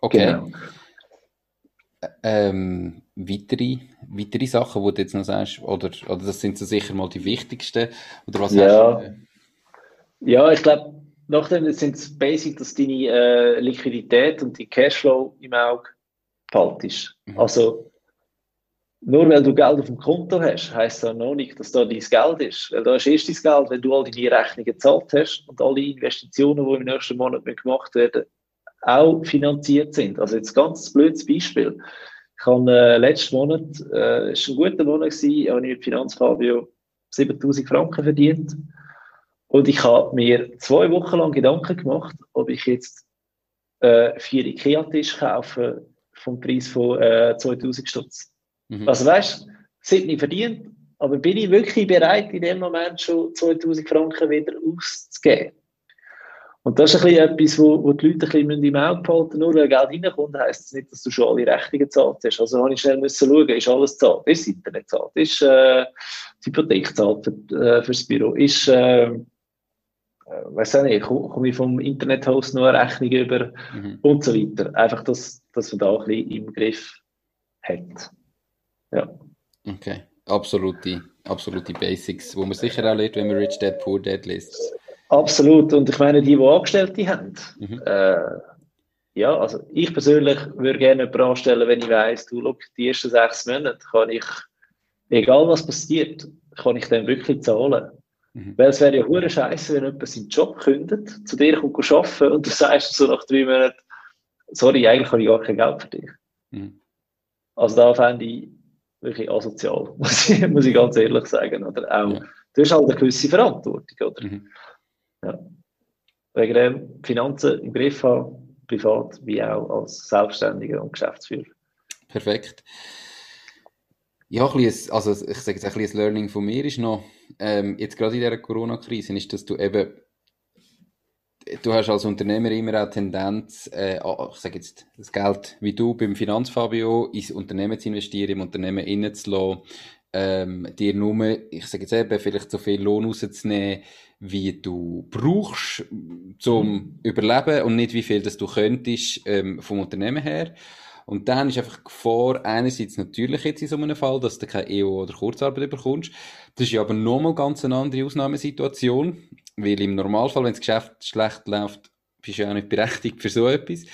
Okay. Genau. Ähm, weitere, weitere Sachen, die du jetzt noch sagst, oder, oder das sind so sicher mal die wichtigsten, oder was ja. hast du? Ja, ich glaube, nachdem sind es basic, dass deine äh, Liquidität und die Cashflow im Auge behaltest. Mhm. Also, nur weil du Geld auf dem Konto hast, heisst das noch nicht, dass da dein Geld ist. Weil da ist erst dein Geld, wenn du all deine Rechnungen gezahlt hast und alle Investitionen, die im nächsten Monat gemacht werden, auch finanziert sind. Also jetzt ganz blödes Beispiel. Ich habe äh, letzten Monat, äh, ist ein guter Monat gewesen, habe ich mit Finanzfabio 7000 Franken verdient. Und ich habe mir zwei Wochen lang Gedanken gemacht, ob ich jetzt äh, vier Ikea-Tisch kaufe vom Preis von äh, 2000 Stutz. Mhm. Also weißt, du, sind nicht verdient, aber bin ich wirklich bereit, in dem Moment schon 2000 Franken wieder auszugeben? Und das ist ein bisschen etwas, wo, wo die Leute ein bisschen im Auge behalten Nur wenn Geld reinkommt, heisst das nicht, dass du schon alle Rechnungen gezahlt hast. Also habe ich schnell müssen schauen, ist alles gezahlt? Ist das Internet gezahlt? Ist äh, die Hypothek gezahlt für, äh, fürs Büro? Ist, äh weiß auch nicht, komme ich vom Internethost noch eine Rechnung über mhm. und so weiter. Einfach, dass, dass man da ein bisschen im Griff hat. Ja. Okay, absolute, absolute Basics, wo man sicher auch lernt, wenn man Rich Dad Poor Dad liest. Absolut. Und ich meine, die, die Angestellte haben, mhm. äh, ja, also ich persönlich würde gerne jemanden anstellen, wenn ich weiss, du, look, die ersten sechs Monate kann ich, egal was passiert, kann ich dann wirklich zahlen. Mhm. Weil es wäre ja hure scheiße, wenn jemand seinen Job kündet, zu dir kommt arbeiten und du sagst so nach drei Monaten, sorry, eigentlich habe ich gar kein Geld für dich. Mhm. Also da fände ich wirklich asozial, muss ich, muss ich ganz ehrlich sagen. Oder auch, ja. du hast halt eine gewisse Verantwortung, oder? Mhm. Ja. Wegen dem Finanzen im Griff haben, privat wie auch als Selbstständiger und Geschäftsführer. Perfekt. Ja, ein bisschen, also ich sage jetzt ein bisschen Learning von mir ist noch, ähm, jetzt gerade in dieser Corona-Krise, ist, dass du eben, du hast als Unternehmer immer auch Tendenz, äh, ich sage jetzt, das Geld, wie du beim Finanzfabio, ins Unternehmen zu investieren, im Unternehmen innen zu lassen, ähm, dir nur, ich sage jetzt eben, vielleicht so viel Lohn rauszunehmen, wie du brauchst zum mhm. Überleben und nicht wie viel das du könntest ähm, vom Unternehmen her. Und dann ist einfach Gefahr, einerseits natürlich jetzt in so einem Fall, dass du keine EU- oder Kurzarbeit bekommst. Das ist ja aber nochmal ganz eine andere Ausnahmesituation, weil im Normalfall, wenn das Geschäft schlecht läuft, bist du ja auch nicht berechtigt für so etwas.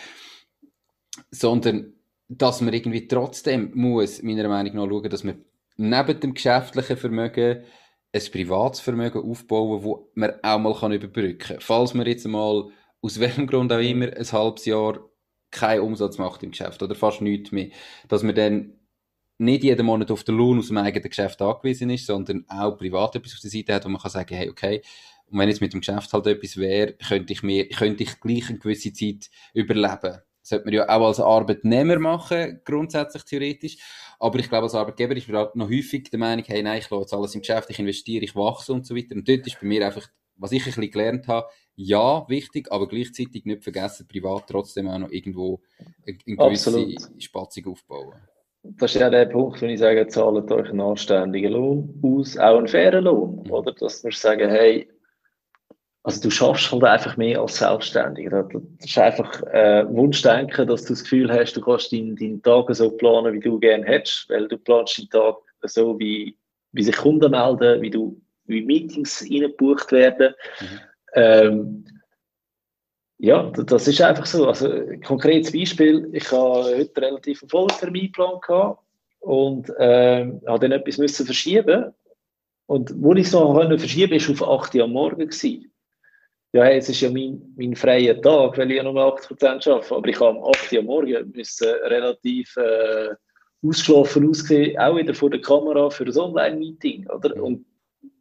Sondern, dass man irgendwie trotzdem muss, meiner Meinung nach, schauen, dass man neben dem geschäftlichen Vermögen ein privates Vermögen aufbauen, wo man auch mal kann überbrücken kann. Falls man jetzt mal aus welchem Grund auch immer ein halbes Jahr keinen Umsatz macht im Geschäft oder fast nichts mehr, dass man dann nicht jeden Monat auf den Lohn aus dem eigenen Geschäft angewiesen ist, sondern auch privat etwas auf der Seite hat, wo man kann sagen, hey, okay, und wenn jetzt mit dem Geschäft halt etwas wäre, könnte ich mir, könnte ich gleich eine gewisse Zeit überleben. Das sollte man ja auch als Arbeitnehmer machen, grundsätzlich theoretisch. Aber ich glaube, als Arbeitgeber ist man halt noch häufig der Meinung, hey, nein, ich lasse jetzt alles im Geschäft, ich investiere, ich wachse und so weiter. Und dort ist bei mir einfach, was ich ein bisschen gelernt habe, ja, wichtig, aber gleichzeitig nicht vergessen, privat trotzdem auch noch irgendwo eine, gewisse Spatzung aufbauen. das ist ja der Punkt, wenn ich sage, zahlt euch einen anständigen Lohn aus, auch einen fairen Lohn, mhm. oder? Dass wir sagen, hey, also du schaffst halt einfach mehr als Selbstständiger. Das ist einfach äh, Wunschdenken, dass du das Gefühl hast, du kannst deinen, deinen Tag so planen, wie du gerne hättest, weil du planst deinen Tag so, wie, wie sich Kunden melden, wie du wie Meetings reingebucht werden. Mhm. Ähm, ja, das ist einfach so. Also, ein konkretes Beispiel, ich habe heute relativ einen vollen Terminplan gehabt und äh, habe dann etwas müssen verschieben und wo ich es noch verschieben konnte, war auf 8 Uhr am Morgen. Gewesen. Ja, hey, es ist ja mein, mein freier Tag, weil ich ja nur 80% arbeite, aber ich habe am 8 Uhr am Morgen müssen relativ äh, ausgeschlafen aussehen, auch wieder vor der Kamera für ein Online-Meeting, oder? Und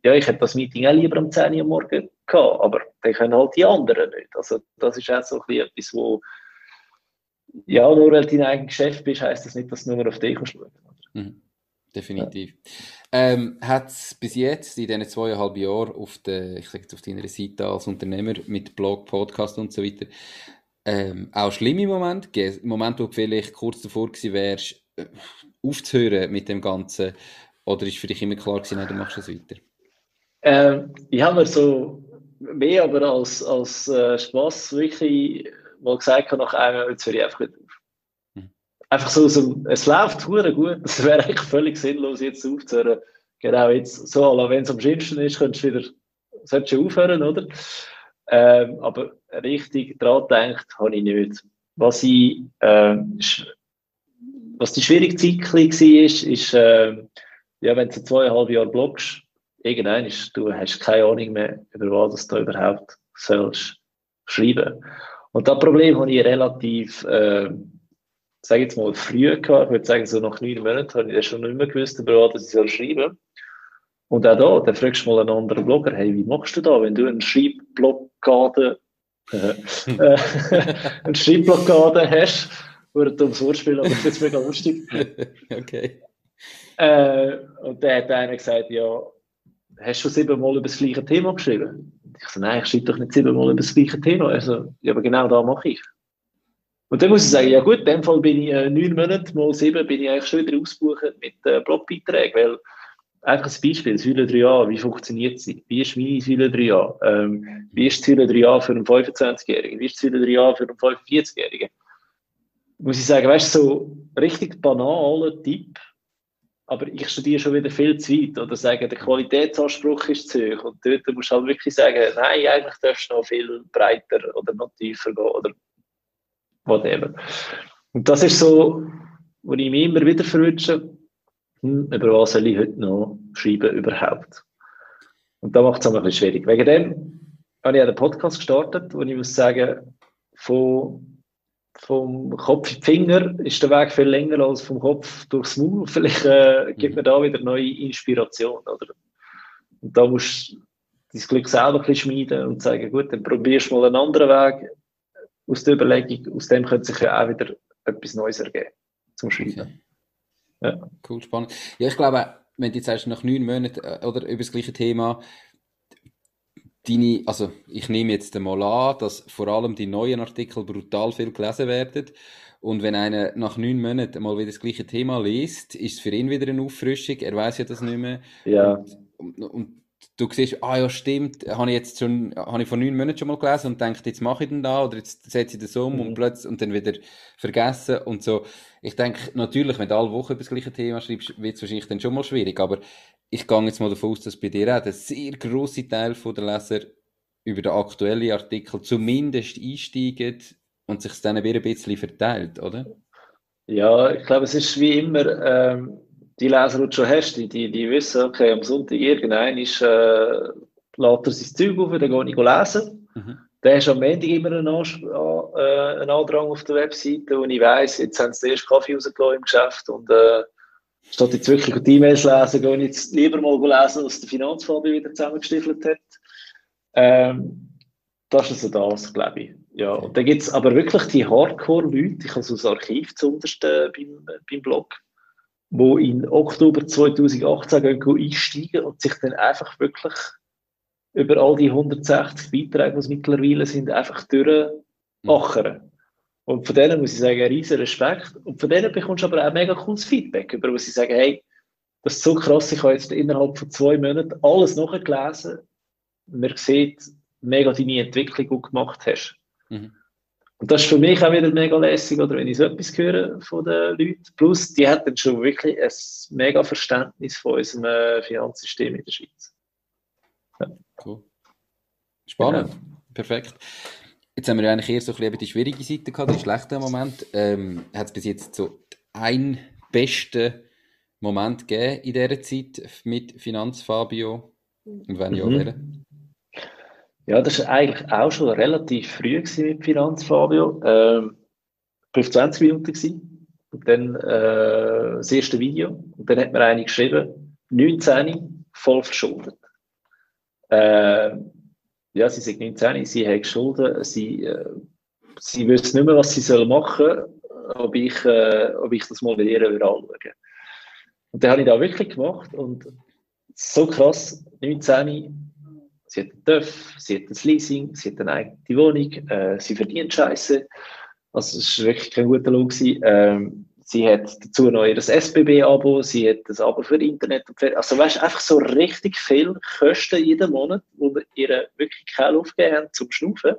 ja, ich hätte das Meeting auch lieber am 10 Uhr Morgen gehabt, aber dann können halt die anderen nicht. Also das ist auch so etwas, wo ja, nur weil du dein eigenes Geschäft bist, heisst das nicht, dass du nur auf dich schauen mhm. Definitiv. Ja. Ähm, Hat es bis jetzt in diesen zweieinhalb Jahren auf, der, ich sage jetzt auf deiner Seite als Unternehmer mit Blog, Podcast und so weiter ähm, auch schlimme Momente gegeben? Momente, wo du vielleicht kurz davor gewesen wärst, äh, aufzuhören mit dem Ganzen? Oder ist für dich immer klar gewesen, nein, du machst das weiter? Ähm, ich habe mir so mehr aber als, als äh, Spaß wirklich mal gesagt, nach einem, jetzt höre ich einfach wieder auf. Mhm. Einfach so, so, es läuft gut, es wäre eigentlich völlig sinnlos, jetzt aufzuhören. Genau jetzt, so, wenn es am schlimmsten ist, könntest du wieder, solltest du aufhören, oder? Ähm, aber richtig dran gedacht habe ich nicht. Was ich, äh, was die schwierige Zeit war, ist, ist, äh, ja, wenn du zweieinhalb Jahre bloggst, irgendwann ist, du hast keine Ahnung mehr, über was du überhaupt sollst schreiben. Und das Problem habe ich relativ, äh, sage jetzt mal, früh gehabt. Ich würde sagen, so nach neun Monaten habe ich schon nicht mehr gewusst, über was ich soll schreiben Und auch da, dann fragst du mal einen anderen Blogger, hey, wie machst du da, wenn du einen Schreibblockade, äh, eine Schreibblockade hast, oder dummes Wortspiel, aber das ist mega lustig. okay. Äh, und dann hat einer gesagt, ja, hast du schon siebenmal über das gleiche Thema geschrieben? Ich so, nein, ich schreibe doch nicht siebenmal über das gleiche Thema. Also, ja, aber genau da mache ich. Und dann muss ich sagen, ja gut, in dem Fall bin ich äh, neun Monate mal sieben, bin ich eigentlich schon wieder ausgebucht mit äh, Blogbeiträgen, weil einfach ein Beispiel, Säule 3a, wie funktioniert sie? Wie ist meine Säule 3a? Ähm, wie ist Säule 3a für einen 25-Jährigen? Wie ist Säule 3a für einen 45-Jährigen? Muss ich sagen, weißt du, so richtig banaler Tipp, aber ich studiere schon wieder viel zu weit oder sagen, der Qualitätsanspruch ist zu hoch. Und dort musst du halt wirklich sagen, nein, eigentlich darfst du noch viel breiter oder noch tiefer gehen oder whatever. Und das ist so, wo ich mich immer wieder verwünsche, hm, über was soll ich heute noch schreiben überhaupt? Und da macht es ein bisschen schwierig. Wegen dem habe ich einen Podcast gestartet, wo ich muss sagen, von vom Kopf in die Finger ist der Weg viel länger als vom Kopf durchs Maul. Vielleicht äh, gibt mhm. mir da wieder neue Inspiration. Oder? Und da musst du dein Glück selber ein bisschen schmieden und sagen, gut, dann probierst du mal einen anderen Weg aus der Überlegung. Aus dem könnte sich ja auch wieder etwas Neues ergeben zum Schreiben. Okay. Ja. Cool, spannend. Ja, ich glaube, wenn du jetzt sagst, nach neun Monaten äh, oder über das gleiche Thema, deine, also ich nehme jetzt einmal an, dass vor allem die neuen Artikel brutal viel gelesen werden. Und wenn einer nach neun Monaten mal wieder das gleiche Thema liest, ist es für ihn wieder eine Auffrischung. Er weiß ja das nicht mehr. Ja. Und, und, du siehst, ah ja, stimmt, habe ich jetzt schon, habe ich vor neun Monaten schon mal gelesen und denke, jetzt mache ich den da oder jetzt setze ich das um mhm. und plötzlich und dann wieder vergessen und so. Ich denke, natürlich, wenn du alle Wochen über das gleiche Thema schreibst, wird es wahrscheinlich dann schon mal schwierig, aber ich gehe jetzt mal davon aus, dass bei dir auch der sehr grosse Teil der Leser über den aktuellen Artikel zumindest einsteigt und sich dann wieder ein bisschen verteilt, oder? Ja, ich glaube, es ist wie immer, ähm, die Leser, die du schon hast, die, die, die wissen, okay, am Sonntag irgendein ist, äh, lädt er sein Zeug auf, dann gehe ich lesen. Mhm. Dann hast du am Ende immer einen, Ans äh, einen Andrang auf der Webseite, wo ich weiss, jetzt haben sie den ersten Kaffee rausgelassen im Geschäft und äh, statt jetzt wirklich die E-Mails lesen, gehe ich jetzt lieber mal lesen, was der Finanzfabi wieder zusammengestiefelt hat. Ähm, das ist also das, glaube ich. Ja, und dann gibt es aber wirklich die Hardcore-Leute, ich habe so ein Archiv zuunterst äh, beim, beim Blog, wo in Oktober 2018 gehen, einsteigen und sich dann einfach wirklich über all die 160 Beiträge, die es mittlerweile sind, einfach durchmachern. Und von denen muss ich sagen, riesen Respekt. Und von denen bekommst du aber auch mega cooles Feedback, über was sie sagen, hey, das ist so krass, ich habe jetzt innerhalb von zwei Monaten alles nachgelesen. Man sieht mega deine Entwicklung, die du gemacht hast. Mhm. Und das ist für mich auch wieder mega lässig, oder wenn ich so etwas höre von den Leuten. Plus, die hatten schon wirklich ein mega Verständnis von unserem äh, Finanzsystem in der Schweiz. Ja. Cool. Spannend. Ja. Perfekt. Jetzt haben wir ja eigentlich eher so ein bisschen die schwierige Seite gehabt, den schlechten Moment. Ähm, Hat es bis jetzt so einen besten Moment gegeben in dieser Zeit mit Finanz Fabio? Und wenn ja, mhm. Ja, das war eigentlich auch schon relativ früh mit Finanz, Fabio. Ähm, 20 Minuten gewesen. Und dann äh, das erste Video. Und dann hat mir eine geschrieben, 19, voll verschuldet. Äh, ja, sie sind 19, sie hat Schulden, sie, äh, sie wissen nicht mehr, was sie soll machen sollen, ob ich, äh, ob ich das mal lernen würde anschauen. Und dann habe ich das wirklich gemacht und so krass, 19, Sie hat einen TÜV, sie hat ein Leasing, sie hat eine eigene Wohnung, äh, sie verdient Scheiße. Also, es war wirklich kein guter Lohn. Ähm, sie hat dazu noch ihr SBB-Abo, sie hat das Abo für Internet und für, also weißt einfach so richtig viel Kosten jeden Monat, wo wir ihr wirklich keine Luft gegeben haben zum Schnaufen.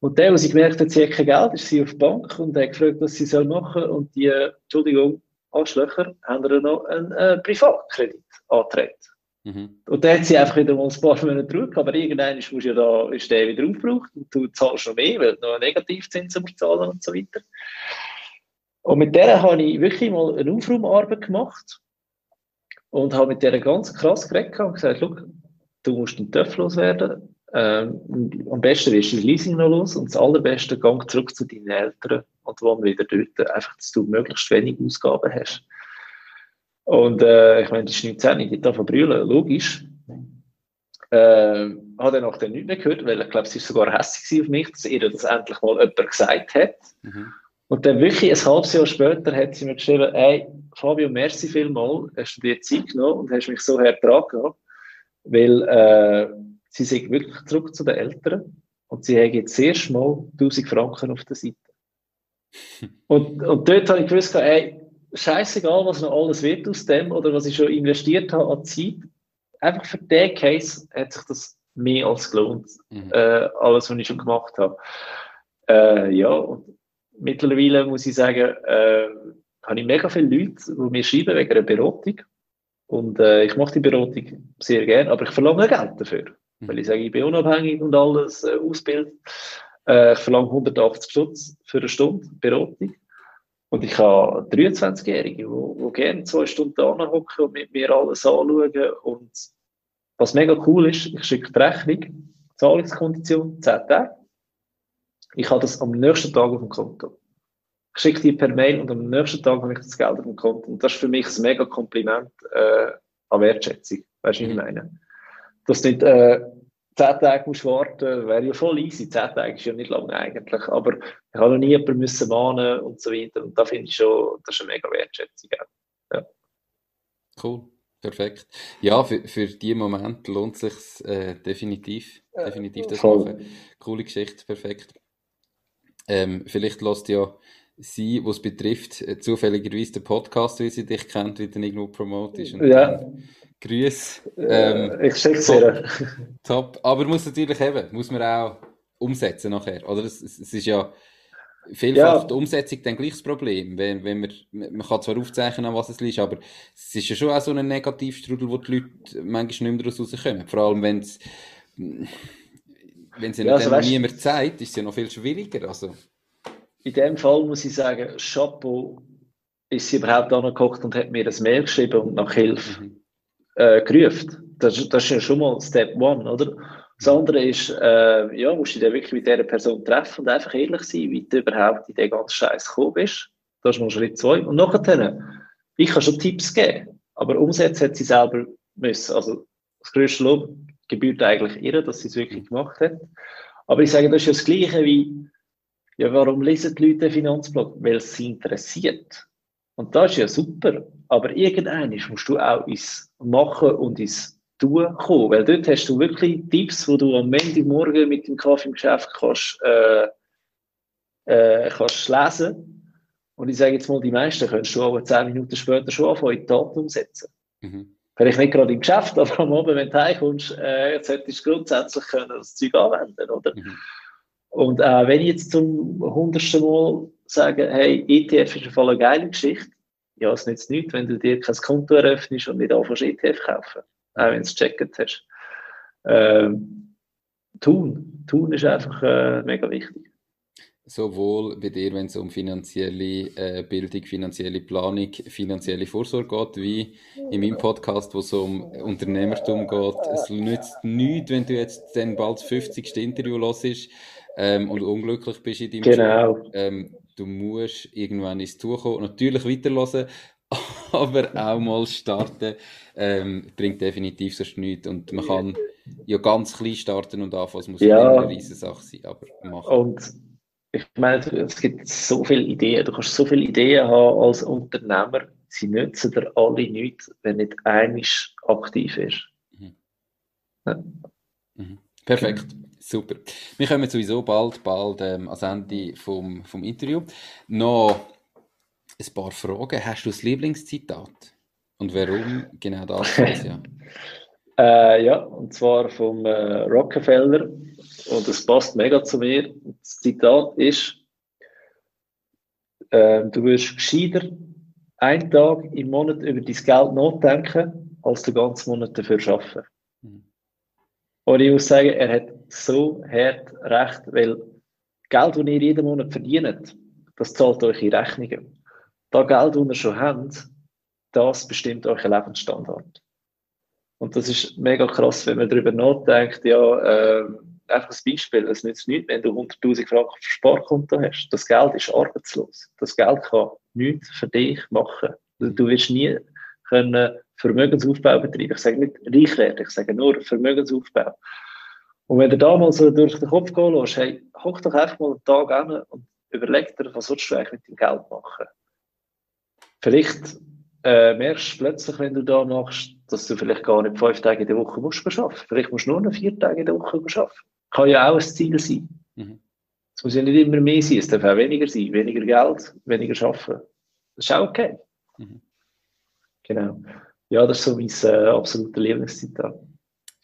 Und der, wo sie gemerkt hat, sie hat kein Geld, ist sie auf die Bank und hat gefragt, was sie soll machen und die, Entschuldigung, Arschlöcher, haben ihr noch einen äh, Privatkredit angetreten. Mhm. Und dann hat sie einfach wieder mal ein paar Monate zurück, aber irgendwann ist, ja da, ist der wieder aufgebraucht und du zahlst noch mehr, weil du noch einen Negativzins zahlen und so weiter. Und mit der habe ich wirklich mal eine Aufraumarbeit gemacht und habe mit der ganz krass geredet und gesagt, du musst den Töpf loswerden. Ähm, am besten wirst du das Leasing noch los und das allerbeste, gang zurück zu deinen Eltern und wohn wieder dort, einfach, dass du möglichst wenig Ausgaben hast. Und äh, ich meine, die ist 19, die darf brüllen, logisch. Äh, habe dann auch dann nichts mehr gehört, weil ich glaube, sie war sogar hässlich auf mich, dass ihr das endlich mal jemand gesagt hat. Mhm. Und dann wirklich ein halbes Jahr später hat sie mir geschrieben, hey, Fabio, merci vielmal, hast du dir Zeit genommen und hast mich so hergetragen, weil äh, sie sind wirklich zurück zu den Eltern und sie haben jetzt erst mal 1000 Franken auf der Seite. und, und dort habe ich gewusst, hey, scheißegal, was noch alles wird aus dem oder was ich schon investiert habe an Zeit. Einfach für den Case hat sich das mehr als gelohnt, mhm. äh, alles, was ich schon gemacht habe. Äh, ja, und mittlerweile muss ich sagen, äh, habe ich mega viele Leute, die mir schreiben wegen einer Beratung. Und äh, ich mache die Beratung sehr gerne, aber ich verlange Geld dafür. Mhm. Weil ich sage, ich bin unabhängig und alles äh, ausbildet. Äh, ich verlange 180 Stutz für eine Stunde Beratung. Und ich habe 23-Jährige, die, die gerne zwei Stunden anhocken und mit mir alles anschauen. Und was mega cool ist, ich schicke die Rechnung, Zahlungskondition, 10 Tage. Ich habe das am nächsten Tag auf dem Konto. Ich schicke die per Mail und am nächsten Tag habe ich das Geld auf dem Konto. Und das ist für mich ein mega Kompliment äh, an Wertschätzung. Weißt du, was ich meine? Das nicht äh, zehn Tage musst warten, wäre ja voll easy. Zehn Tage ist ja nicht lange eigentlich. Aber ich habe noch nie jemanden müssen mahnen und so weiter. Und da finde ich schon, das ist eine mega Wertschätzung. Ja. Cool. Perfekt. Ja, für, für diesen Moment lohnt es sich äh, definitiv, definitiv das Voll. machen. Coole Geschichte, perfekt. Ähm, vielleicht lässt ja sie, was betrifft, äh, zufälligerweise den Podcast, wie sie dich kennt, wie du irgendwo promotest. ja. Grüß. Ähm, ich schicke es dir. Top. Aber muss natürlich eben, muss man auch umsetzen nachher. Oder es, es ist ja vielfach ja. die Umsetzung dann gleich das Problem. Wenn, wenn man, man kann zwar aufzeichnen, an was es liegt, aber es ist ja schon auch so ein Negativstrudel, wo die Leute manchmal nicht mehr daraus rauskommen. Vor allem, wenn es wenn es ja, also dann niemand zeigt, ist es ja noch viel schwieriger. Also. In dem Fall muss ich sagen, Chapeau ist sie überhaupt angeguckt und hat mir das Mail geschrieben und nach Hilfe. Mhm äh, gerufen. Das, das ist ja schon mal Step One, oder? Das andere ist, äh, ja, musst du dich wirklich mit dieser Person treffen und einfach ehrlich sein, wie du überhaupt in den ganzen Scheiß gekommen bist. Das ist mal Schritt zwei. Und nachher, ich kann schon Tipps geben, aber umsetzen hat sie selber müssen. Also, das größte Lob gebührt eigentlich ihr, dass sie es wirklich gemacht hat. Aber ich sage, das ist ja das Gleiche wie, ja, warum lesen die Leute den Finanzblog? Weil es sie interessiert. Und das ist ja super. Aber irgendwann musst du auch ins Machen und ins Tun kommen. Weil dort hast du wirklich Tipps, wo du am Montagmorgen mit dem Kaffee im Geschäft kannst, äh, äh, kannst lesen. Und ich sage jetzt mal, die meisten könntest du aber zehn Minuten später schon anfangen, in die Tat umsetzen. Mhm. Vielleicht nicht gerade im Geschäft, aber am Abend, wenn du heimkommst, äh, jetzt hättest du grundsätzlich können das Zeug anwenden, oder? Mhm. Und äh, wenn ich jetzt zum hundertsten Mal sage, hey, ETF ist eine geile Geschichte, ja, es nützt nichts, wenn du dir kein Konto eröffnest und nicht anfängst ETF kaufen, auch wenn du es gecheckt hast. Ähm, tun. Tun ist einfach äh, mega wichtig sowohl bei dir, wenn es um finanzielle äh, Bildung, finanzielle Planung, finanzielle Vorsorge geht, wie in meinem Podcast, wo es um Unternehmertum geht. Es nützt nichts, wenn du jetzt dann bald das 50. Interview hörst ähm, und unglücklich bist in deinem genau. Job. Ähm, du musst irgendwann ins Zukommen, natürlich weiterhören, aber auch mal starten, ähm, bringt definitiv sonst nichts. Und man kann ja ganz klein starten und anfangen, es muss ja eine riesige Sache sein, aber machen. Und ich meine, es gibt so viele Ideen, du kannst so viele Ideen haben als Unternehmer, sie nützen dir alle nichts, wenn nicht einisch aktiv ist. Mhm. Ja. Mhm. Perfekt, super. Wir kommen sowieso bald, bald ähm, ans Ende vom, vom Interview. Noch ein paar Fragen. Hast du das Lieblingszitat? Und warum genau das? ja. Äh, ja, und zwar vom äh, Rockefeller. Und es passt mega zu mir. Das Zitat ist: äh, Du wirst gescheiter einen Tag im Monat über dein Geld nachdenken, als den ganzen Monat dafür arbeiten. Mhm. Und ich muss sagen, er hat so hart recht, weil Geld, das ihr jeden Monat verdient, das zahlt euch in Rechnungen. Das Geld, das ihr schon habt, das bestimmt euren Lebensstandard. Und das ist mega krass, wenn man darüber nachdenkt, ja, äh, einfach ein Beispiel, es nützt nichts, wenn du 100.000 Franken auf Sparkonto hast. Das Geld ist arbeitslos. Das Geld kann nichts für dich machen. Du wirst nie können Vermögensaufbau betreiben. Ich sage nicht reich werden, ich sage nur Vermögensaufbau. Und wenn du da mal so durch den Kopf gehen lässt, hey, hoch doch einfach mal einen Tag an und überleg dir, was sollst du eigentlich mit dem Geld machen? Vielleicht äh, merkst du plötzlich, wenn du da machst, dass du vielleicht gar nicht fünf Tage in der Woche musst arbeiten. Vielleicht musst du nur noch vier Tage in der Woche arbeiten. Kann ja auch ein Ziel sein. Mhm. Es muss ja nicht immer mehr sein, es darf auch weniger sein. Weniger Geld, weniger arbeiten. Das ist auch okay. Mhm. Genau. Ja, das ist so mein äh, absolutes Lieblingszitat.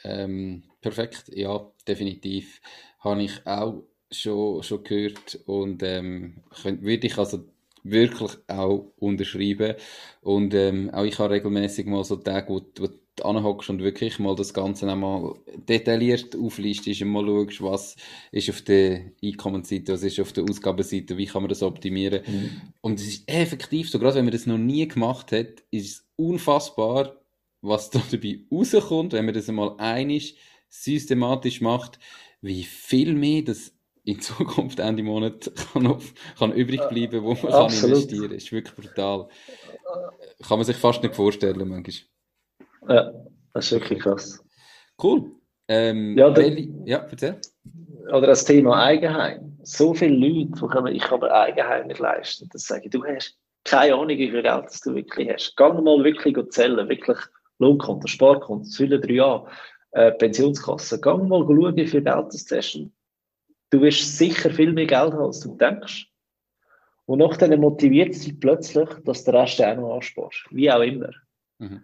Ähm, perfekt, ja, definitiv. Habe ich auch schon, schon gehört und ähm, würde ich also wirklich auch unterschreiben. Und ähm, auch ich habe regelmäßig mal so Tage, wo, wo du anhockst und wirklich mal das Ganze einmal detailliert auflistest und mal schaust, was ist auf der Einkommensseite, was ist auf der Ausgabenseite, wie kann man das optimieren. Mhm. Und es ist effektiv so, gerade wenn man das noch nie gemacht hat, ist es unfassbar, was da dabei rauskommt, wenn man das einmal einig systematisch macht, wie viel mehr das in Zukunft Ende Monat kann, auf, kann übrig bleiben, wo man kann investieren kann. Das ist wirklich brutal. Kann man sich fast nicht vorstellen, manchmal. Ja, das ist wirklich krass. Cool. Ähm, ja, der, ja, erzähl. Oder das Thema Eigenheim. So viele Leute, die können, ich kann mir Eigenheim nicht leisten. Das sagen, du hast keine Ahnung, wie viel Geld das du wirklich hast. Geh mal wirklich zählen, wirklich Lohnkonto, Sparkonto, drei Jahre, äh, Pensionskasse. Geh mal schauen, wie viel Geld das du hast Du wirst sicher viel mehr Geld haben, als du denkst. Und nachdem motiviert dich plötzlich, dass der Rest auch noch ansparst. Wie auch immer. Mhm.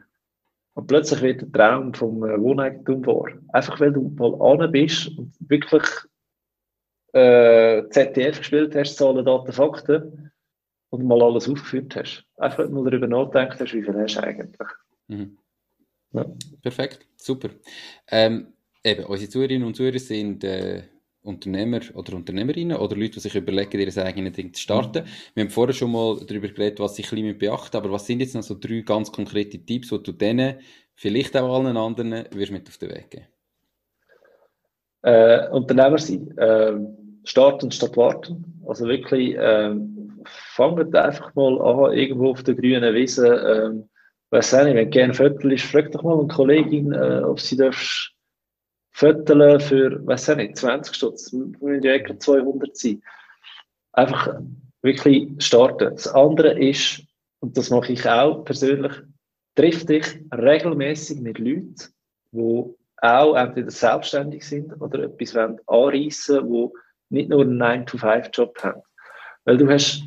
Und plötzlich wird der Traum vom äh, Wohneigentum wahr. Einfach weil du mal an bist und wirklich äh, ZDF gespielt hast, Zahlen, Daten, Fakten und mal alles aufgeführt hast. Einfach mal darüber nachdenken hast, wie viel hast du eigentlich. Mhm. Ja. Perfekt, super. Ähm, eben, unsere Zuhörerinnen und Zuhörer sind äh, Unternehmer oder Unternehmerinnen oder Leute, die sich überlegen, ihr eigenes Ding zu starten. Wir haben vorher schon mal darüber geredet, was ich ein bisschen beachten aber was sind jetzt noch so drei ganz konkrete Tipps, die du denen, vielleicht auch allen anderen, wirst mit auf den Weg geben? Äh, Unternehmer sein. Äh, starten statt warten. Also wirklich, äh, fangt einfach mal an, irgendwo auf der grünen Wiese, äh, weiß auch nicht, wenn gerne Viertel ist, frag doch mal eine Kollegin, äh, ob sie darfst Viertel für, weiß ich nicht, 20 Stutz, müssen ja etwa 200 sein. Einfach wirklich starten. Das andere ist, und das mache ich auch persönlich, triff dich regelmäßig mit Leuten, die auch entweder selbstständig sind oder etwas anreissen wollen, die nicht nur einen 9-to-5-Job haben. Weil du hast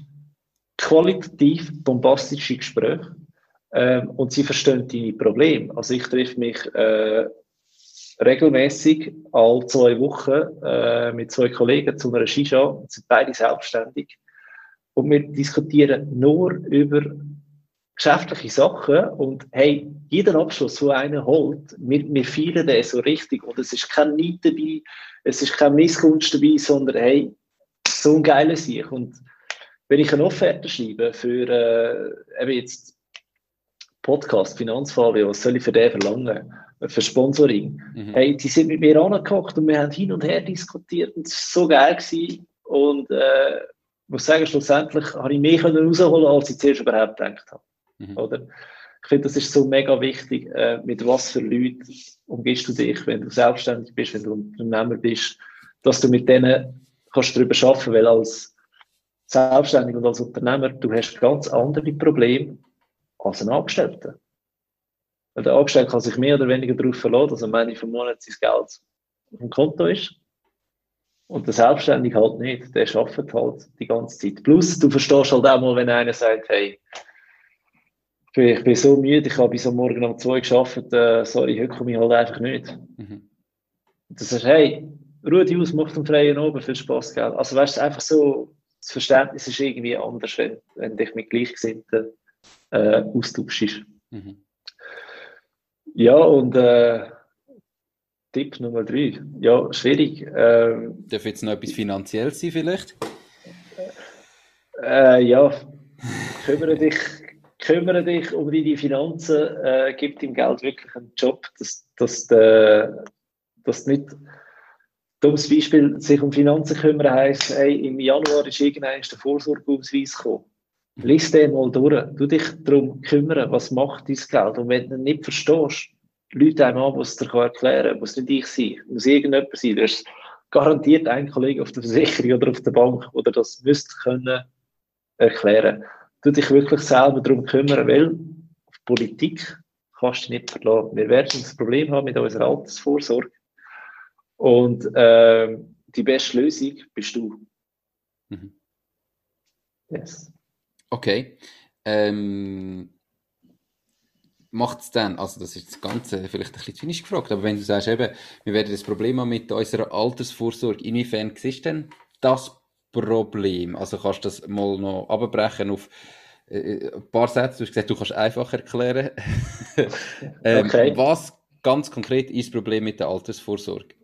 qualitativ bombastische Gespräche ähm, und sie verstehen deine Probleme. Also ich treffe mich äh, regelmäßig alle zwei Wochen äh, mit zwei Kollegen zu einer Shisha, sind beide selbstständig. Und wir diskutieren nur über geschäftliche Sachen. Und hey, jeder Abschluss, den einer holt, wir, wir feiern den so richtig. Und es ist kein Neid dabei, es ist keine Missgunst dabei, sondern hey, so ein geiler Sieg und wenn ich eine Offerte schreibe für äh, eben jetzt Podcast, Finanzfabio, was soll ich für den verlangen? Für Sponsoring. Mhm. Hey, die sind mit mir angehockt und wir haben hin und her diskutiert und es war so geil gewesen. Und äh, ich muss sagen, schlussendlich habe ich mehr rausholen als ich zuerst überhaupt gedacht habe. Mhm. Oder? Ich finde, das ist so mega wichtig, äh, mit was für Leuten umgehst du dich, wenn du selbstständig bist, wenn du Unternehmer bist, dass du mit denen kannst darüber arbeiten, weil als Selbstständig und als Unternehmer, du hast ganz andere Probleme als ein Angestellter. Der Angestellte kann sich mehr oder weniger darauf verlassen, dass am Ende vom Monat sein Geld auf dem Konto ist. Und der Selbstständige halt nicht. Der arbeitet halt die ganze Zeit. Plus, du verstehst halt auch mal, wenn einer sagt, hey, ich bin so müde, ich habe bis am Morgen um zwei geschafft, äh, sorry, heute komme ich halt einfach nicht. Mhm. Und du sagst, hey, ruhe dich aus, mach den freien Ober, viel Spaß, gell? Also weißt du, einfach so, das Verständnis ist irgendwie anders, wenn, wenn dich mit Gleichgesinnten äh, austauschst. Mhm. Ja, und äh, Tipp Nummer drei. Ja, schwierig. Ähm, Darf jetzt noch etwas finanziell sein, vielleicht? Äh, ja, kümmere dich, kümmere dich um deine Finanzen, äh, gib dem Geld wirklich einen Job, dass, dass, de, dass nicht dummes Beispiel, sich um Finanzen kümmern heisst, hey, im Januar ist irgendein der Vorsorgeausweis gekommen. Lies den mal durch. Du dich darum kümmern, was macht dein Geld. Und wenn du nicht verstehst, Leute einem an, was dir erklären kann. Muss nicht ich sein. Muss irgendjemand sein. Du hast garantiert einen Kollegen auf der Versicherung oder auf der Bank, oder das müsste können erklären. Du dich wirklich selber darum kümmern, weil auf Politik kannst du nicht verlassen. Wir werden ein Problem haben mit unserer Altersvorsorge. Und äh, die beste Lösung bist du. Mhm. Yes. Okay. Ähm, macht es dann, also das ist das Ganze vielleicht ein bisschen zynisch gefragt, aber wenn du sagst eben, wir werden das Problem haben mit unserer Altersvorsorge, inwiefern ist denn das Problem? Also kannst du das mal noch abbrechen auf äh, äh, ein paar Sätze, du hast gesagt, du kannst einfach erklären. ähm, okay. Was ganz konkret ist das Problem mit der Altersvorsorge?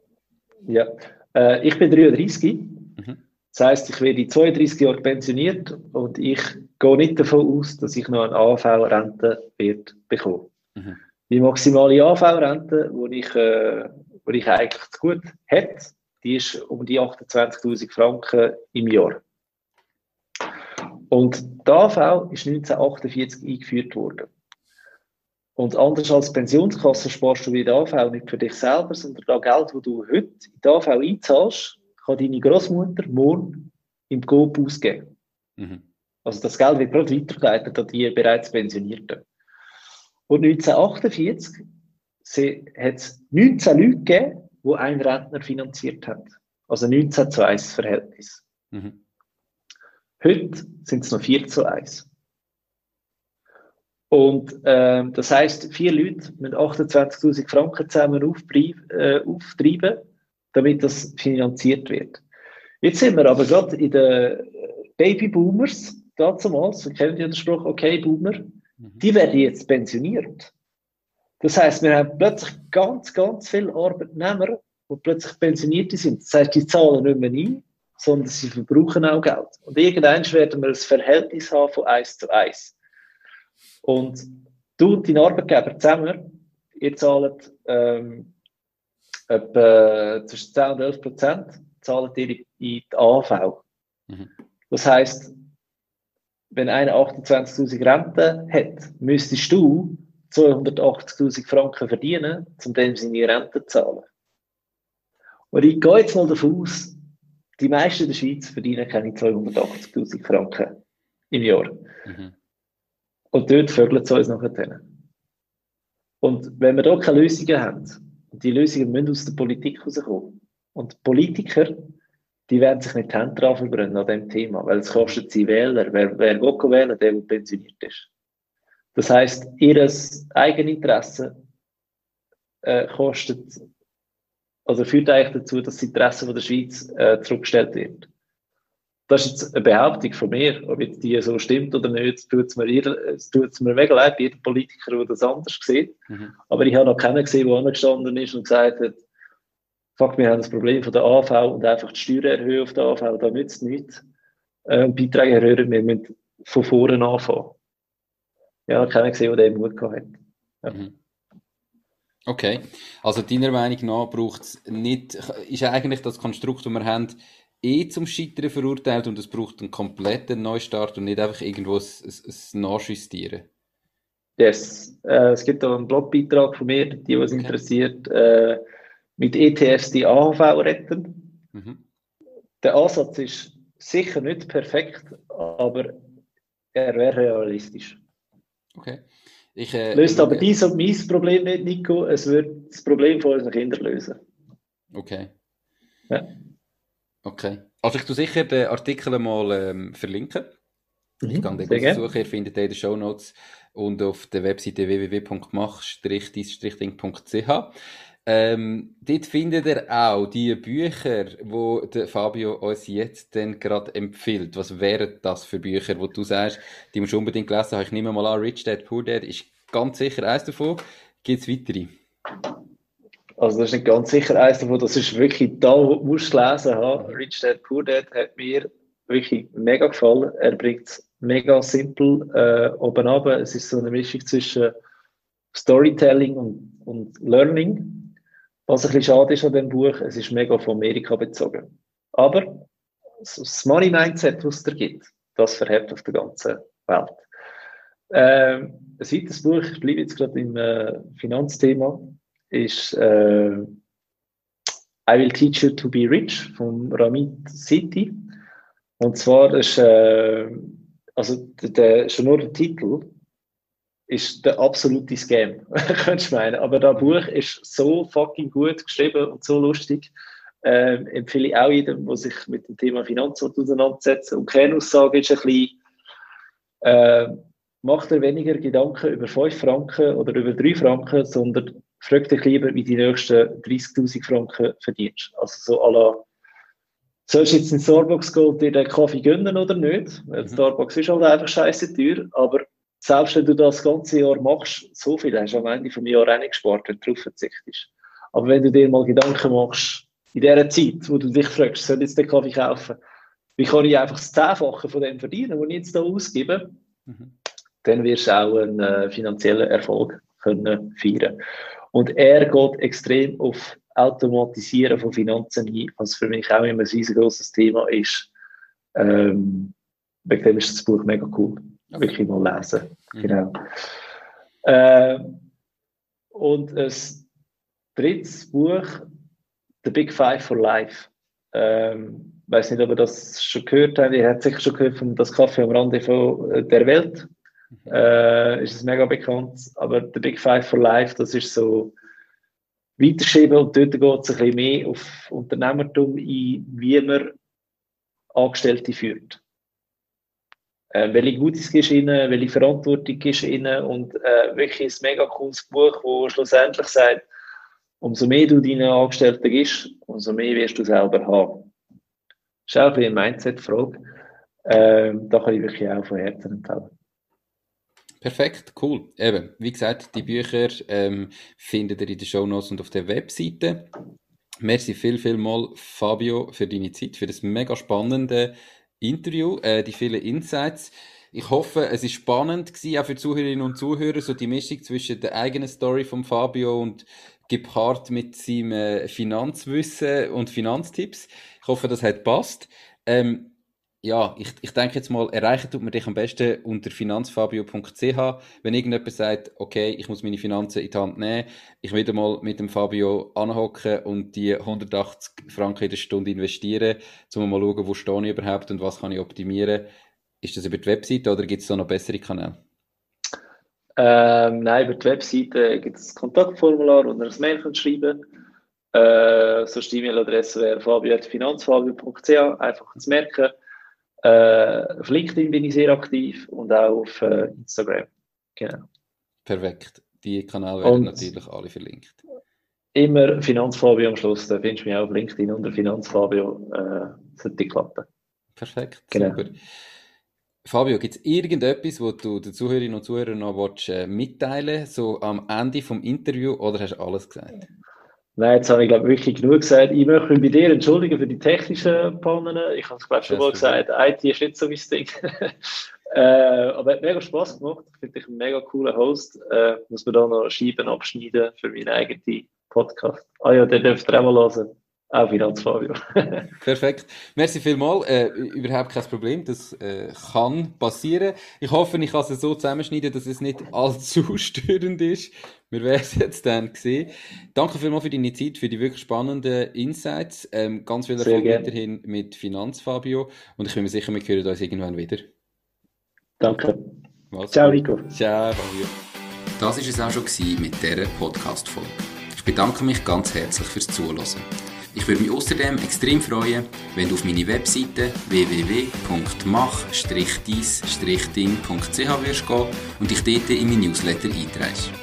Ja, äh, ich bin 33. Mhm. Das heisst, ich werde in 32 Jahren pensioniert und ich gehe nicht davon aus, dass ich noch eine AV-Rente wird bekommen. Mhm. Die maximale AV-Rente, die ich, äh, die ich eigentlich zu gut hätte, die ist um die 28.000 Franken im Jahr. Und die AV ist 1948 eingeführt worden. Und anders als Pensionskasse sparst du bei der AV nicht für dich selber, sondern das Geld, das du heute in die AV einzahlst, kann deine Großmutter morgen im Coop ausgeben. Mhm. Also das Geld wird gerade weitergeleitet an die bereits Pensionierten. Und 1948 hat es 19 Leute gegeben, die einen Rentner finanziert haben. Also 19 zu 1 Verhältnis. Mhm. Heute sind es noch 4 zu 1. Und ähm, das heißt, vier Leute mit 28.000 Franken zusammen äh, auftreiben, damit das finanziert wird. Jetzt sind wir aber gerade in den Babyboomers, damals, wir kennen ja den Spruch, okay, Boomer, mhm. die werden jetzt pensioniert. Das heißt, wir haben plötzlich ganz, ganz viele Arbeitnehmer, die plötzlich pensioniert sind. Das heißt, die zahlen nicht mehr ein, sondern sie verbrauchen auch Geld. Und irgendwann werden wir ein Verhältnis haben von 1 zu 1. Und du und dein Arbeitgeber zusammen, ihr zahlt ähm, etwa zwischen 10 und 11 Prozent zahlt ihr in die AV. Mhm. Das heißt, wenn einer 28.000 Rente hat, müsstest du 280.000 Franken verdienen, um dem seine Rente zu zahlen. Und ich gehe jetzt mal davon aus, die meisten in der Schweiz verdienen keine 280.000 Franken im Jahr. Mhm. Und dort vögeln sie uns nachher. Und wenn wir da keine Lösungen haben, die Lösungen müssen aus der Politik rauskommen, und Politiker die werden sich nicht die Hände drauf an dem Thema, weil es kostet sie Wähler. Wer, wer will wählen, der, der pensioniert ist. Das heißt, ihr Eigeninteresse äh, kostet, also führt eigentlich dazu, dass das Interesse von der Schweiz äh, zurückgestellt wird. Das ist jetzt eine Behauptung von mir, ob jetzt die so stimmt oder nicht, tut es mir, mir mega leid, jeder Politiker, der das anders sieht. Mhm. Aber ich habe noch keinen gesehen, der angestanden ist und gesagt hat, fuck, wir haben das Problem von der AV und einfach die Steuern erhöhen auf der AV, da nützt nichts. Äh, Beiträge erhöhen, wir müssen von vorne anfangen. Ja, keiner gesehen, der den Mut gehabt hat. Ja. Mhm. Okay, also deiner Meinung nach braucht es nicht, ist eigentlich das Konstrukt, das wir haben, eh zum Scheitern verurteilt und es braucht einen kompletten Neustart und nicht einfach irgendwo ein, ein, ein Nachjustieren? Yes, äh, es gibt auch einen Blogbeitrag von mir, die was okay. interessiert, äh, mit ETFs die AHV retten. Mhm. Der Ansatz ist sicher nicht perfekt, aber er wäre realistisch. Okay. Ich, äh, Löst aber dies und mein Problem nicht, Nico. Es wird das Problem von unseren Kindern lösen. Okay. Ja. Okay. Also ich tue sicher den Artikel mal ähm, verlinken. Mhm, ich kann den suchen, ihr findet den in den Show Notes und auf der Webseite www.mach-dis-ding.ch. Ähm, dort findet ihr auch die Bücher, wo der Fabio uns jetzt gerade empfiehlt. Was wären das für Bücher, wo du sagst, die musst du unbedingt lesen haben? Ich nehme mal an, Rich Dad, Poor Dad ist ganz sicher eins davon. Gibt es weitere? Also das ist nicht ganz sicher eins davon, das ist wirklich da, wo du musst lesen haben. Rich Dad, Poor Dad hat mir wirklich mega gefallen. Er bringt es mega simpel äh, oben ab. Es ist so eine Mischung zwischen Storytelling und, und Learning. Was ein bisschen schade ist an dem Buch, es ist mega von Amerika bezogen. Aber das Money Mindset, was es da gibt, das verhält auf der ganzen Welt. Ähm, ein weiteres Buch, ich bleibe jetzt gerade im äh, Finanzthema, ist äh, I Will Teach You to Be Rich von Ramit City. Und zwar ist, äh, also der, schon nur der Titel ist der absolute Scam, könntest du meinen. Aber das Buch ist so fucking gut geschrieben und so lustig. Ähm, empfehle ich auch jedem, der sich mit dem Thema Finanzen auseinandersetzt. Und Kernaussage ist ein bisschen, äh, macht er weniger Gedanken über 5 Franken oder über 3 Franken, sondern fragt dich lieber, wie die nächsten 30.000 Franken verdienst. Also so à la, sollst du jetzt in Starbucks gehen und dir den Kaffee gönnen oder nicht? Weil mhm. Starbucks ist halt einfach scheiße teuer, aber selbst wenn du das ganze Jahr machst, so viel hast du am Ende vom Jahr auch nicht gespart, wenn du darauf verzichtest. Aber wenn du dir mal Gedanken machst, in dieser Zeit, wo du dich fragst, soll ich jetzt den Kaffee kaufen, wie kann ich einfach das Zehnfache von dem verdienen, was ich jetzt hier ausgebe, mhm. dann wirst du auch einen äh, finanziellen Erfolg können feiern. Und er geht extrem auf Automatisieren von Finanzen ein, was für mich auch immer ein riesengroßes Thema ist. Ähm, wegen dem ist das Buch mega cool wirklich mal lesen. Mhm. Genau. Äh, und ein drittes Buch, The Big Five for Life. Ähm, ich weiß nicht, ob ihr das schon gehört habt. Ihr habt sicher schon gehört von Das Kaffee am Rande von äh, der Welt. Mhm. Äh, ist es mega bekannt. Aber The Big Five for Life, das ist so weiterschieben und dort geht es ein bisschen mehr auf Unternehmertum ein, wie man Angestellte führt äh, welche Gutes du ihnen, welche Verantwortung du ihnen und äh, wirklich ein mega cooles Buch, wo schlussendlich sagt, umso mehr du deinen Angestellten gibst, umso mehr wirst du selber haben. Das ist auch ein eine Mindset-Frage. Äh, da kann ich wirklich auch von Herzen empfehlen. Perfekt, cool. Eben, wie gesagt, die Bücher ähm, findet ihr in den Show Notes und auf der Webseite. Merci viel, viel mal, Fabio, für deine Zeit, für das mega spannende Interview, äh, die vielen Insights. Ich hoffe, es ist spannend gewesen, auch für Zuhörerinnen und Zuhörer, so die Mischung zwischen der eigenen Story von Fabio und gepaart mit seinem äh, Finanzwissen und Finanztipps. Ich hoffe, das hat passt. Ähm, ja, ich, ich denke jetzt mal, erreichen tut man dich am besten unter finanzfabio.ch. Wenn irgendjemand sagt, okay, ich muss meine Finanzen in die Hand nehmen, ich will mal mit dem Fabio anhocken und die 180 Franken in der Stunde investieren, um mal schauen, wo stehe ich überhaupt und was kann ich optimieren. Ist das über die Webseite oder gibt es da noch bessere Kanäle? Ähm, nein, über die Webseite gibt es ein Kontaktformular, wo ihr ein Mail könnt schreiben Äh, so die E-Mail-Adresse wäre fabio.finanzfabio.ch, einfach zu merken. Äh, auf LinkedIn bin ich sehr aktiv und auch auf äh, Instagram. Genau. Perfekt. Die Kanäle werden und natürlich alle verlinkt. Immer Finanzfabio am Schluss, da findest du mich auch auf LinkedIn unter Finanzfabio. Äh, sollte klappen. Perfekt, genau. super. Fabio, gibt es irgendetwas, was du den Zuhörerinnen und Zuhörern noch willst, äh, mitteilen so am Ende des Interviews, oder hast du alles gesagt? Nein, jetzt habe ich glaube wirklich genug gesagt. Ich möchte mich bei dir entschuldigen für die technischen Pannen. Ich habe es glaube schon mal gesagt, IT ist nicht so mein Ding. äh, aber hat mega Spaß gemacht. Ich finde dich ein mega cooler Host. Äh, muss man da noch Scheiben abschneiden für meinen eigenen Podcast. Ah ja, den dürft ihr auch mal hören. Auch Finanzfabio. Perfekt. Merci vielmals. Äh, überhaupt kein Problem. Das äh, kann passieren. Ich hoffe, ich kann es so zusammenschneiden, dass es nicht allzu störend ist. Wir werden es jetzt dann sehen. Danke vielmals für deine Zeit, für die wirklich spannenden Insights. Ähm, ganz viel Erfolg weiterhin mit Finanzfabio. Und ich bin mir sicher, wir hören uns irgendwann wieder. Danke. Was Ciao, Rico. Ciao, Fabio. Das war es auch schon mit dieser Podcast-Folge. Ich bedanke mich ganz herzlich fürs Zuhören. Ich würde mich außerdem extrem freuen, wenn du auf meine Webseite www.mach-dies-ding.ch wirst gehen und dich dort in mein Newsletter einträgst.